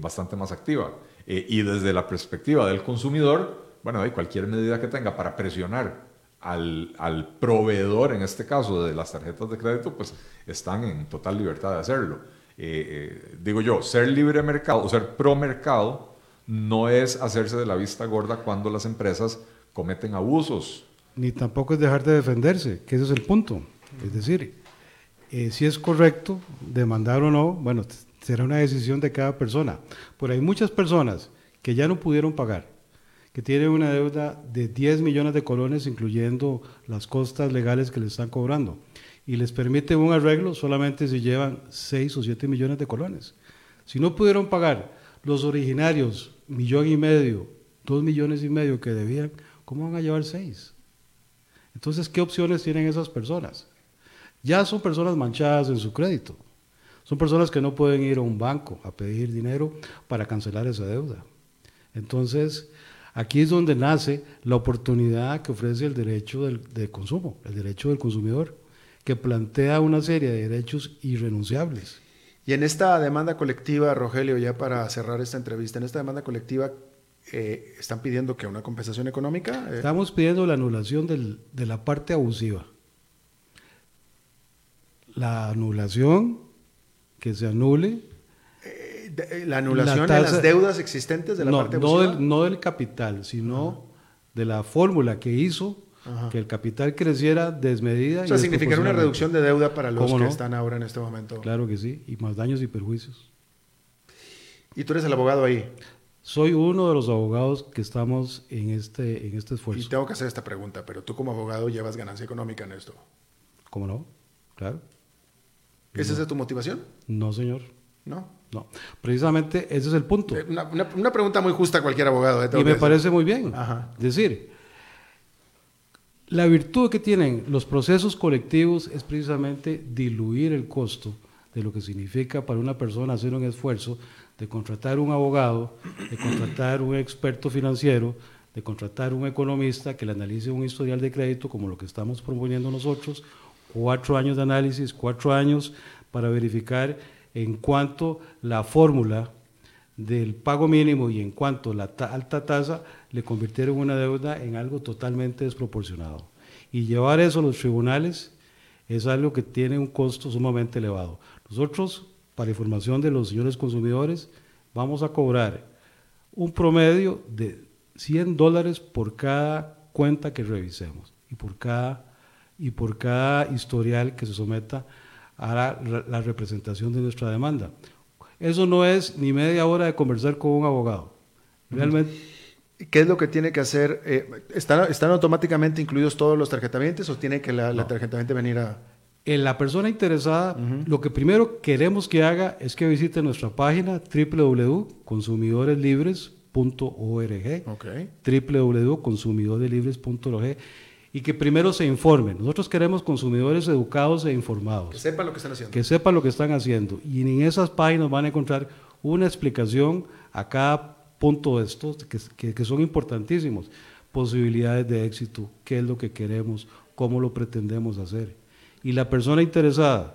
bastante más activa. Y desde la perspectiva del consumidor, bueno, hay cualquier medida que tenga para presionar al, al, proveedor, en este caso de las tarjetas de crédito, pues están en total libertad de hacerlo. Eh, eh, digo yo, ser libre mercado o ser pro mercado no es hacerse de la vista gorda cuando las empresas cometen abusos. Ni tampoco es dejar de defenderse, que ese es el punto. Es decir, eh, si es correcto demandar o no, bueno, será una decisión de cada persona. Pero hay muchas personas que ya no pudieron pagar que tiene una deuda de 10 millones de colones, incluyendo las costas legales que le están cobrando. Y les permite un arreglo solamente si llevan 6 o 7 millones de colones. Si no pudieron pagar los originarios, millón y medio, 2 millones y medio que debían, ¿cómo van a llevar 6? Entonces, ¿qué opciones tienen esas personas? Ya son personas manchadas en su crédito. Son personas que no pueden ir a un banco a pedir dinero para cancelar esa deuda. Entonces, Aquí es donde nace la oportunidad que ofrece el derecho del, de consumo, el derecho del consumidor, que plantea una serie de derechos irrenunciables. Y en esta demanda colectiva, Rogelio, ya para cerrar esta entrevista, en esta demanda colectiva, eh, ¿están pidiendo que una compensación económica? Eh, Estamos pidiendo la anulación de la parte abusiva. La anulación, que se anule eh, la anulación de las deudas existentes de la parte no del, no del capital, sino de la fórmula que hizo que el capital creciera desmedida. O sea, significar una reducción de deuda para los que están ahora en este momento. Claro que sí, y más daños y perjuicios. ¿Y tú eres el abogado ahí? Soy uno de los abogados que estamos en este, en este esfuerzo. Y tengo que hacer esta pregunta, pero tú como abogado llevas ganancia económica en esto. ¿Cómo no? Claro. ¿Esa es tu motivación? No, señor. ¿No? No, precisamente ese es el punto. Eh, una, pregunta muy justa a cualquier abogado. Eh, y me parece muy bien. Es decir, la virtud que tienen los procesos colectivos es precisamente diluir el costo de lo que significa para una persona hacer un esfuerzo de contratar un abogado, de contratar un experto financiero, de contratar un economista que le analice un historial de crédito como lo que estamos proponiendo nosotros, cuatro años de análisis, cuatro años para verificar en cuanto la fórmula del pago mínimo y en cuanto la alta tasa le convirtieron una deuda en algo totalmente desproporcionado. Y llevar eso a los tribunales es algo que tiene un costo sumamente elevado. Nosotros, para información de los señores consumidores, vamos a cobrar un promedio de 100 dólares por cada cuenta que revisemos y por cada, y por cada historial que se someta a la, la representación de nuestra demanda. Eso no es ni media hora de conversar con un abogado. Realmente ¿Qué es lo que tiene que hacer? Eh, ¿están, ¿Están automáticamente incluidos todos los tarjetamientos o tiene que la, la tarjetamiento venir a...? En la persona interesada, lo que primero queremos que haga es que visite nuestra página www.consumidoreslibres.org Ok. www.consumidoreslibres.org y que primero se informe. Nosotros queremos consumidores educados e Que informados, sepan lo que están haciendo. que sepan lo que están haciendo. Y en esas páginas van a encontrar una explicación a cada punto de estos que, que- que son importantísimos. Posibilidades de éxito, qué es lo que queremos, cómo lo pretendemos hacer. Y la persona interesada,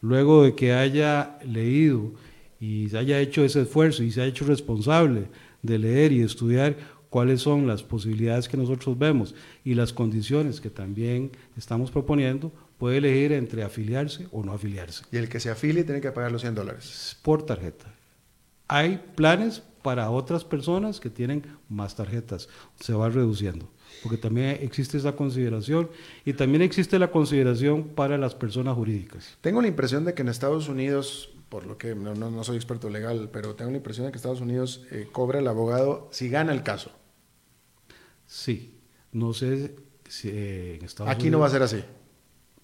luego de que haya leído y se haya hecho ese esfuerzo y se ha hecho responsable de leer y estudiar cuáles son las posibilidades que nosotros vemos y las condiciones que también estamos proponiendo, puede elegir entre afiliarse o no afiliarse Y el que se afilie tiene que pagar los 100 dólares. por tarjeta. Hay planes para otras personas que tienen más tarjetas, se va reduciendo, porque también existe esa consideración y también existe la consideración para las personas jurídicas. Tengo la impresión de que en Estados Unidos, por lo que no, no- no soy experto legal, pero tengo la impresión de que Estados Unidos eh, cobra el abogado si gana el caso. Sí, no sé si eh, en Estados Aquí no va a ser así.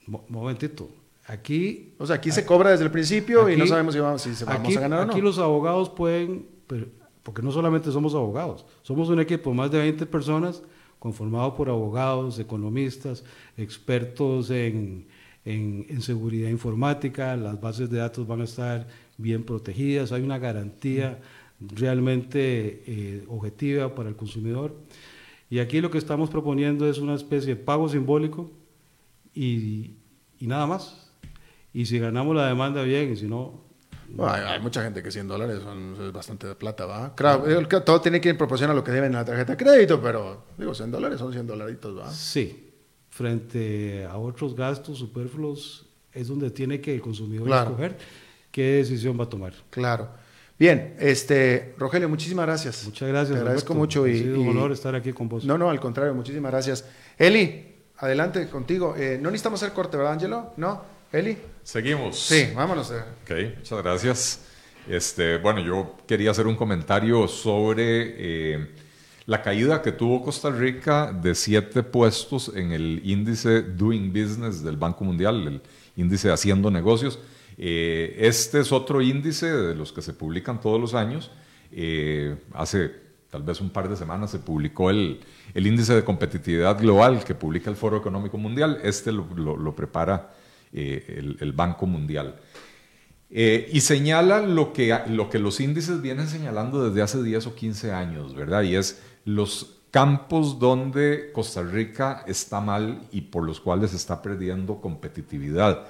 Mo- momentito, aquí O sea, aquí se cobra desde el principio y no sabemos si vamos, si se- vamos aquí, a ganar o no. aquí los abogados pueden, pero- porque no solamente somos abogados, somos un equipo de más de 20 personas conformado por abogados, economistas, expertos en, en- en seguridad informática, las bases de datos van a estar bien protegidas, hay una garantía realmente eh, objetiva para el consumidor. Y aquí lo que estamos proponiendo es una especie de pago simbólico y, y nada más. Y si ganamos la demanda, bien, y si no, Bueno, hay, hay mucha gente que 100 dólares son, es bastante de plata, ¿va? Claro, el- todo tiene que ir en proporción a lo que deben en la tarjeta de crédito, pero digo, 100 dólares son 100 dolaritos, ¿va? sí, frente a otros gastos superfluos, es donde tiene que el consumidor Claro. escoger qué decisión va a tomar. Claro. Bien, este, Rogelio, muchísimas gracias. Muchas gracias. Te agradezco Alberto. mucho Ha y, sido un y- honor estar aquí con vos. No, no, al contrario, muchísimas gracias. Eli, adelante contigo. Eh, no necesitamos hacer corte, ¿verdad, Angelo? ¿No? Eli. Seguimos. Sí, vámonos. eh. Ok, muchas gracias. Este, bueno, yo quería hacer un comentario sobre eh, la caída que tuvo Costa Rica de siete puestos en el índice Doing Business del Banco Mundial, el índice Haciendo Negocios. Eh, este es otro índice de los que se publican todos los años. Eh, hace tal vez un par de semanas se publicó el, índice de competitividad global que publica el Foro Económico Mundial. Este lo, prepara eh, el, Banco Mundial. Y señala lo que, lo que los índices vienen señalando desde hace 10 o 15 años, ¿verdad? Y es los campos donde Costa Rica está mal y por los cuales está perdiendo competitividad.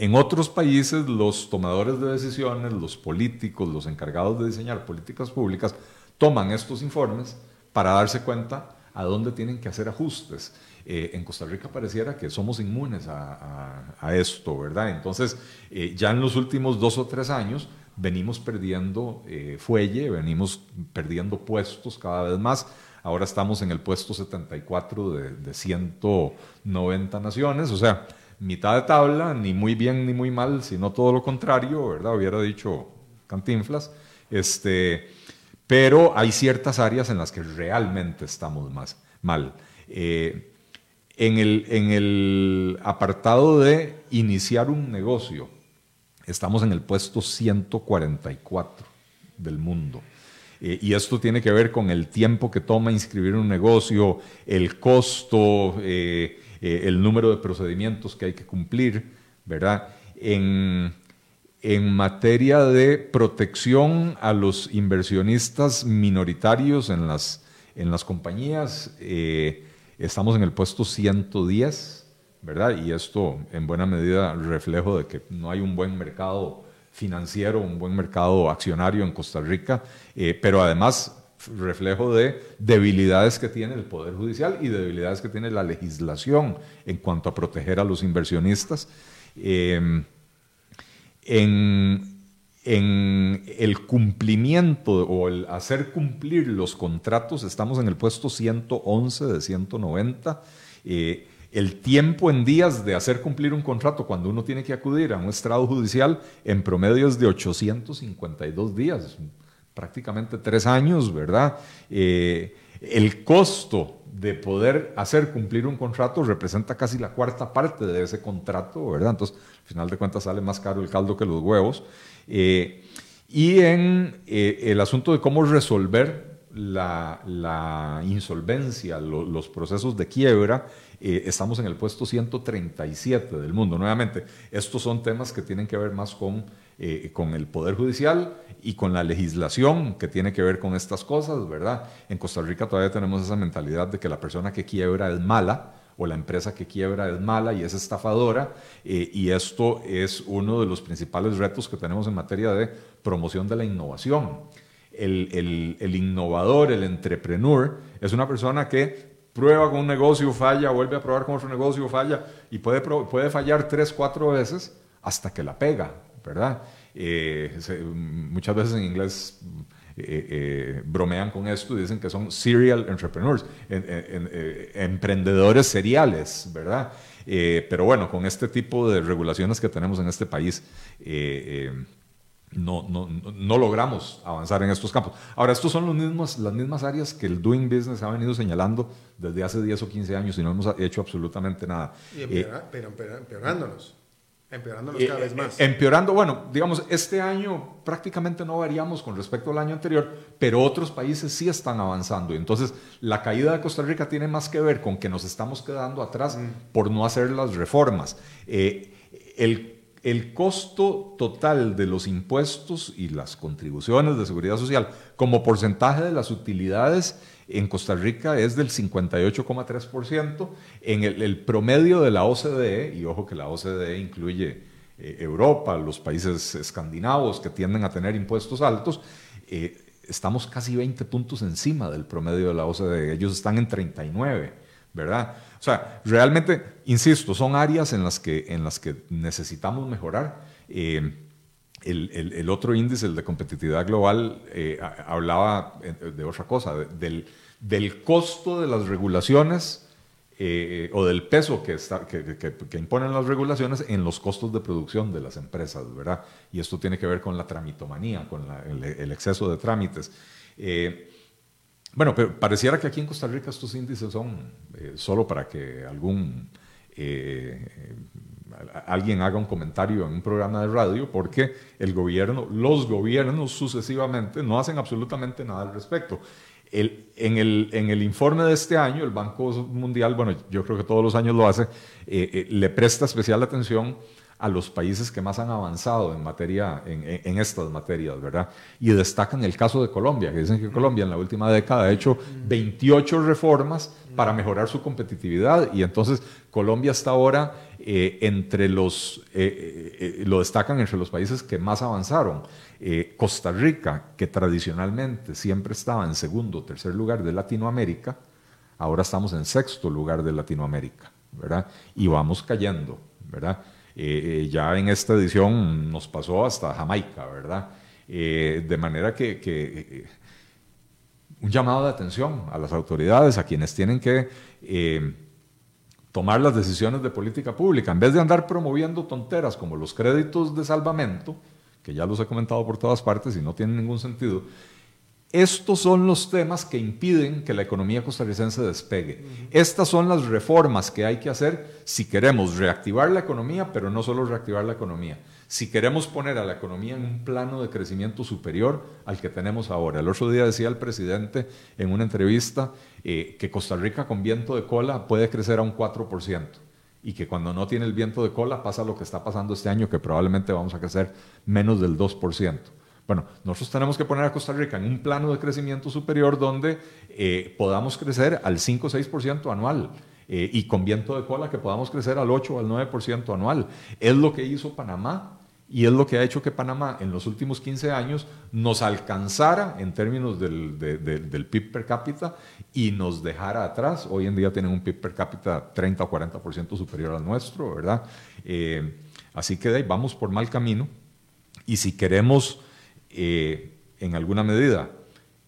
En otros países, los tomadores de decisiones, los políticos, los encargados de diseñar políticas públicas, toman estos informes para darse cuenta a dónde tienen que hacer ajustes. Eh, en Costa Rica pareciera que somos inmunes a, esto, ¿verdad? Entonces, eh, ya en los últimos dos o tres años venimos perdiendo eh, fuelle, venimos perdiendo puestos cada vez más. Ahora estamos en el puesto 74 de, de 190 naciones, o sea, mitad de tabla, ni muy bien ni muy mal, sino todo lo contrario, ¿verdad? Hubiera dicho Cantinflas. Este, pero hay ciertas áreas en las que realmente estamos más mal. Eh, en, el, en el apartado de iniciar un negocio, estamos en el puesto 144 del mundo. Eh, y esto tiene que ver con el tiempo que toma inscribir un negocio, el costo, eh, eh, el número de procedimientos que hay que cumplir, ¿verdad? En, en materia de protección a los inversionistas minoritarios en las, en las compañías, eh, estamos en el puesto 110, ¿verdad? Y esto en buena medida reflejo de que no hay un buen mercado financiero, un buen mercado accionario en Costa Rica, eh, pero además reflejo de debilidades que tiene el Poder Judicial y debilidades que tiene la legislación en cuanto a proteger a los inversionistas. Eh, en, en el cumplimiento o el hacer cumplir los contratos, estamos en el puesto 111 de 190. Eh, el tiempo en días de hacer cumplir un contrato cuando uno tiene que acudir a un estrado judicial en promedio es de 852 días, prácticamente tres años, ¿verdad? Eh, el costo de poder hacer cumplir un contrato representa casi la cuarta parte de ese contrato, ¿verdad? Entonces, al final de cuentas sale más caro el caldo que los huevos. Eh, y en eh, el asunto de cómo resolver la, insolvencia, los procesos de quiebra, estamos en el puesto 137 del mundo. Nuevamente, estos son temas que tienen que ver más con, eh, con el Poder Judicial y con la legislación que tiene que ver con estas cosas, ¿verdad? En Costa Rica todavía tenemos esa mentalidad de que la persona que quiebra es mala o la empresa que quiebra es mala y es estafadora, eh, y esto es uno de los principales retos que tenemos en materia de promoción de la innovación. El, el, innovador, el entrepreneur, es una persona que prueba con un negocio, falla, vuelve a probar con otro negocio, falla, y puede, puede fallar tres, cuatro veces hasta que la pega, ¿verdad? Eh, muchas veces en inglés eh, eh, bromean con esto y dicen que son serial entrepreneurs, emprendedores seriales, ¿verdad? pero bueno, con este tipo de regulaciones que tenemos en este país, no, no, no, logramos avanzar en estos campos. Ahora, estos son los mismos, las mismas áreas que el Doing Business ha venido señalando desde hace 10 o 15 años y no hemos hecho absolutamente nada. Pero empeorándonos. Empeorándonos cada vez más. Eh, empeorando, bueno, digamos, este año prácticamente no variamos con respecto al año anterior, pero otros países sí están avanzando. Entonces, la caída de Costa Rica tiene más que ver con que nos estamos quedando atrás mm. por no hacer las reformas. Eh, el el costo total de los impuestos y las contribuciones de seguridad social como porcentaje de las utilidades en Costa Rica es del 58,3%. En el, promedio de la OCDE, y ojo que la OCDE incluye eh, Europa, los países escandinavos que tienden a tener impuestos altos, eh, estamos casi 20 puntos encima del promedio de la OCDE. Ellos están en 39, ¿verdad? O sea, realmente, insisto, son áreas en las que, en las que necesitamos mejorar. Eh, el, otro índice, el de competitividad global, eh, hablaba eh, de otra cosa, del, costo de las regulaciones o del peso que, está, imponen las regulaciones en los costos de producción de las empresas, ¿verdad? Y esto tiene que ver con la tramitomanía, con el, exceso de trámites. Bueno, pero pareciera que aquí en Costa Rica estos índices son eh, solo para que algún eh, alguien haga un comentario en un programa de radio, porque el gobierno, los gobiernos sucesivamente no hacen absolutamente nada al respecto. en, el, informe de este año, el Banco Mundial, bueno, yo creo que todos los años lo hace, eh, le presta especial atención a los países que más han avanzado en, materia, en, estas materias, ¿verdad? Y destacan el caso de Colombia, que dicen que Colombia en la última década ha hecho 28 reformas para mejorar su competitividad y entonces Colombia hasta ahora eh, entre los, eh, eh, lo destacan entre los países que más avanzaron. Costa Rica, que tradicionalmente siempre estaba en segundo o tercer lugar de Latinoamérica, ahora estamos en sexto lugar de Latinoamérica, ¿verdad? Y vamos cayendo, ¿verdad? Ya en esta edición nos pasó hasta Jamaica, ¿verdad? De manera que, un llamado de atención a las autoridades, a quienes tienen que tomar las decisiones de política pública, en vez de andar promoviendo tonteras como los créditos de salvamento, que ya los he comentado por todas partes y no tienen ningún sentido, estos son los temas que impiden que la economía costarricense despegue. Estas son las reformas que hay que hacer si queremos reactivar la economía, pero no solo reactivar la economía. Si queremos poner a la economía en un plano de crecimiento superior al que tenemos ahora. El otro día decía el presidente en una entrevista eh, que Costa Rica con viento de cola puede crecer a un 4% y que cuando no tiene el viento de cola pasa lo que está pasando este año, que probablemente vamos a crecer menos del 2%. Bueno, nosotros tenemos que poner a Costa Rica en un plano de crecimiento superior donde eh, podamos crecer al 5 o 6% anual. Eh, y con viento de cola que podamos crecer al 8 o al 9% anual. Es lo que hizo Panamá y es lo que ha hecho que Panamá en los últimos 15 años nos alcanzara en términos del, del PIB per cápita y nos dejara atrás. Hoy en día tienen un PIB per cápita 30 o 40% superior al nuestro, ¿verdad? Eh, así que ahí vamos por mal camino y si queremos eh, en alguna medida,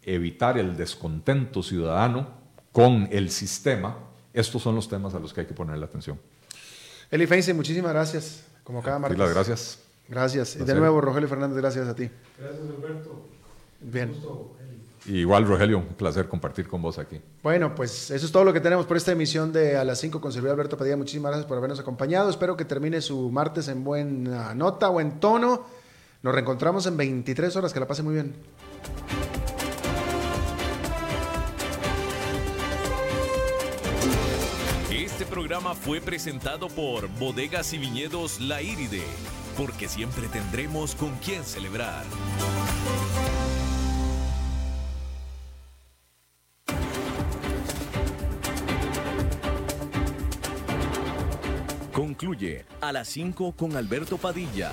evitar el descontento ciudadano con el sistema, estos son los temas a los que hay que ponerle atención. Eli Feinstein, muchísimas gracias, como cada martes. Sí, las gracias. Gracias. Y de Placer. nuevo, Rogelio Fernández, gracias a ti. Gracias, Alberto. Bien. Igual, Rogelio, un placer compartir con vos aquí. Bueno, pues eso es todo lo que tenemos por esta emisión de A las 5 con servidor Alberto Padilla. Muchísimas gracias por habernos acompañado. Espero que termine su martes en buena nota, buen tono. Nos reencontramos en 23 horas. Que la pase muy bien. Este programa fue presentado por Bodegas y Viñedos La Iride, porque siempre tendremos con quién celebrar. Concluye a las 5 con Alberto Padilla.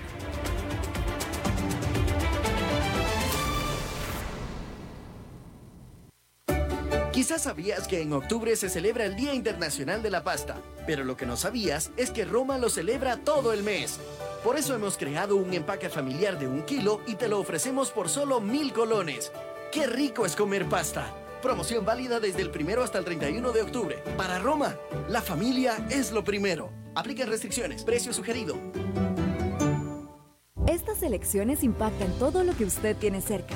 Quizás sabías que en octubre se celebra el Día Internacional de la Pasta, pero lo que no sabías es que Roma lo celebra todo el mes. Por eso hemos creado un empaque familiar de un kilo y te lo ofrecemos por solo mil colones. ¡Qué rico es comer pasta! Promoción válida desde el primero hasta el 31 de octubre. Para Roma, la familia es lo primero. Aplican restricciones. Precio sugerido. Estas elecciones impactan todo lo que usted tiene cerca.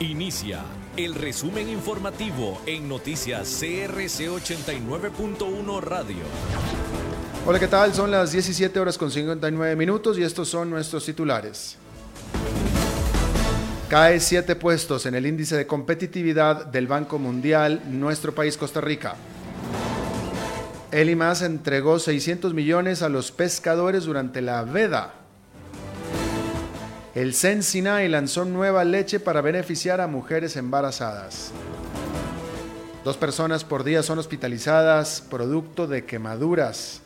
Inicia el resumen informativo en noticias CRC 89.1 Radio. Hola, ¿qué tal? Son las 17 horas con 59 minutos y estos son nuestros titulares. Cae siete puestos en el índice de competitividad del Banco Mundial nuestro país Costa Rica. El IMAS entregó 600 millones a los pescadores durante la veda. El CEN Sinai lanzó nueva leche para beneficiar a mujeres embarazadas. Dos personas por día son hospitalizadas producto de quemaduras.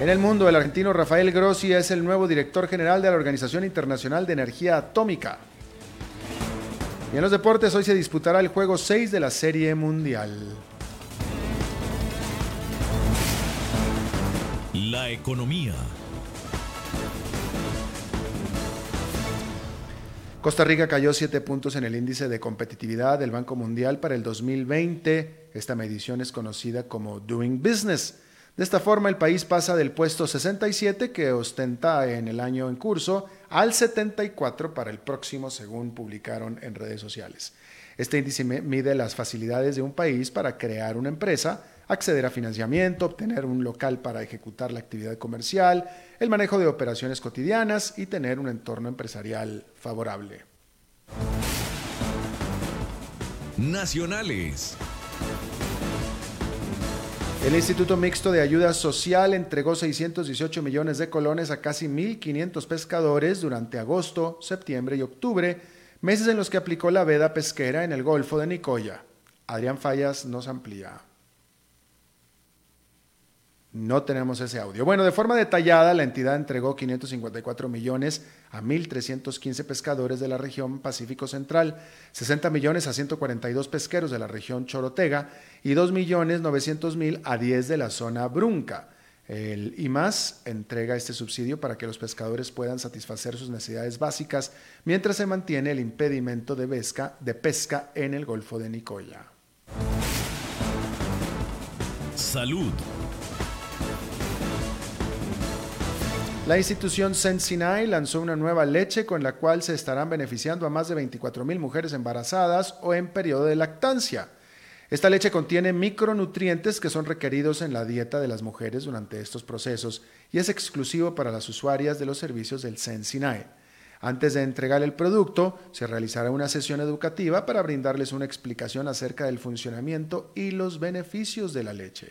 En el mundo, el argentino Rafael Grossi es el nuevo director general de la Organización Internacional de Energía Atómica. Y en los deportes, hoy se disputará el juego 6 de la Serie Mundial. La economía. Costa Rica cayó 7 puntos en el índice de competitividad del Banco Mundial para el 2020. Esta medición es conocida como Doing Business. De esta forma, el país pasa del puesto 67 que ostenta en el año en curso al 74 para el próximo, según publicaron en redes sociales. Este índice mide las facilidades de un país para crear una empresa, acceder a financiamiento, obtener un local para ejecutar la actividad comercial, el manejo de operaciones cotidianas y tener un entorno empresarial favorable. Nacionales. El Instituto Mixto de Ayuda Social entregó 618 millones de colones a casi 1.500 pescadores durante agosto, septiembre y octubre, meses en los que aplicó la veda pesquera en el Golfo de Nicoya. Adrián Fallas nos amplía. No tenemos ese audio. Bueno, de forma detallada, la entidad entregó 554 millones a 1.315 pescadores de la región Pacífico Central, 60 millones a 142 pesqueros de la región Chorotega y 2 millones 900 mil a 10 de la zona Brunca. El IMAS entrega este subsidio para que los pescadores puedan satisfacer sus necesidades básicas mientras se mantiene el impedimento de pesca, de pesca en el Golfo de Nicoya. Salud. La institución Sensinai lanzó una nueva leche con la cual se estarán beneficiando a más de 24 mil mujeres embarazadas o en periodo de lactancia. Esta leche contiene micronutrientes que son requeridos en la dieta de las mujeres durante estos procesos y es exclusivo para las usuarias de los servicios del Sensinai. Antes de entregar el producto, se realizará una sesión educativa para brindarles una explicación acerca del funcionamiento y los beneficios de la leche.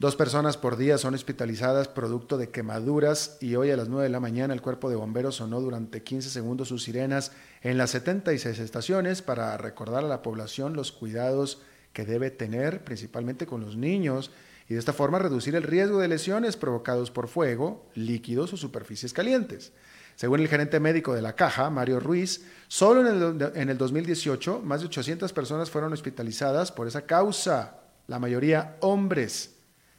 Dos personas por día son hospitalizadas producto de quemaduras y hoy a las 9 de la mañana el cuerpo de bomberos sonó durante 15 segundos sus sirenas en las 76 estaciones para recordar a la población los cuidados que debe tener principalmente con los niños y de esta forma reducir el riesgo de lesiones provocados por fuego, líquidos o superficies calientes. Según el gerente médico de la caja, Mario Ruiz, solo en el, en el 2018 más de 800 personas fueron hospitalizadas por esa causa, la mayoría hombres.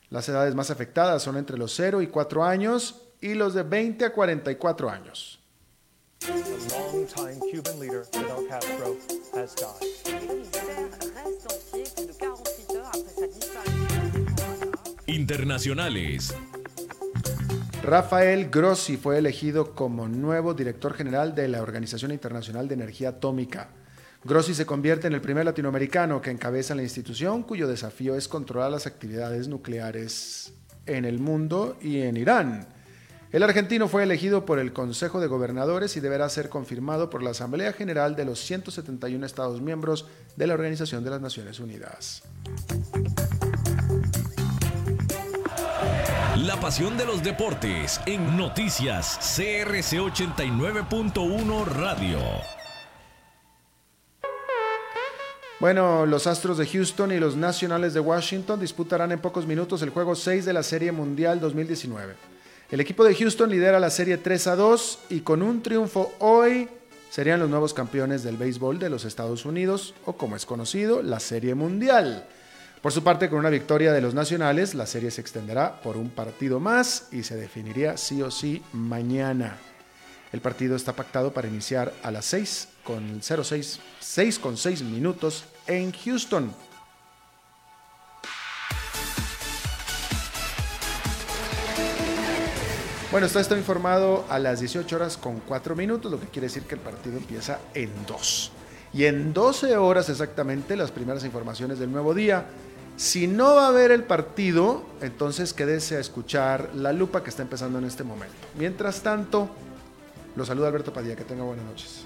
Las edades más afectadas son entre los 0 y 4 años y los de 20 a 44 años. Internacionales. Rafael Grossi fue elegido como nuevo director general de la Organización Internacional de Energía Atómica. Grossi se convierte en el primer latinoamericano que encabeza la institución cuyo desafío es controlar las actividades nucleares en el mundo y en Irán. El argentino fue elegido por el Consejo de Gobernadores y deberá ser confirmado por la Asamblea General de los 171 Estados miembros de la Organización de las Naciones Unidas. La pasión de los deportes en noticias CRC 89.1 Radio. Bueno, los Astros de Houston y los Nacionales de Washington disputarán en pocos minutos el juego 6 de la Serie Mundial 2019. El equipo de Houston lidera la serie 3 a 2 y con un triunfo hoy serían los nuevos campeones del béisbol de los Estados Unidos o como es conocido, la Serie Mundial. Por su parte, con una victoria de los Nacionales, la serie se extenderá por un partido más y se definiría sí o sí mañana. El partido está pactado para iniciar a las 6 con 06, 6 con 6 minutos en Houston. Bueno, está informado a las 18 horas con 4 minutos, lo que quiere decir que el partido empieza en 2. Y en 12 horas exactamente las primeras informaciones del nuevo día. Si no va a haber el partido, entonces quédese a escuchar la lupa que está empezando en este momento. Mientras tanto, lo saluda Alberto Padilla, que tenga buenas noches.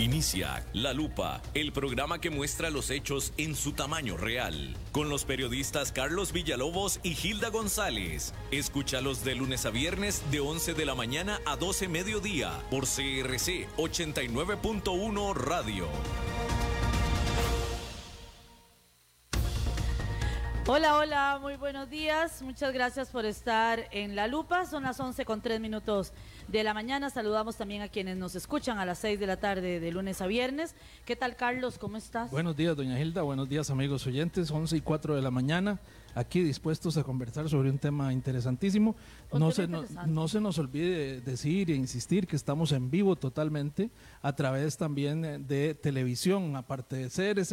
Inicia La Lupa, el programa que muestra los hechos en su tamaño real, con los periodistas Carlos Villalobos y Hilda González. Escúchalos de lunes a viernes de 11 de la mañana a 12 mediodía por CRC 89.1 Radio. Hola, hola, muy buenos días. Muchas gracias por estar en La Lupa. Son las 11 con 3 minutos de la mañana. Saludamos también a quienes nos escuchan a las 6 de la tarde de lunes a viernes. ¿Qué tal, Carlos? ¿Cómo estás? Buenos días, doña Hilda. Buenos días, amigos oyentes. 11 y 4 de la mañana. Aquí dispuestos a conversar sobre un tema interesantísimo. No se, no, no se nos olvide decir e insistir que estamos en vivo totalmente a través también de televisión, aparte de ser ese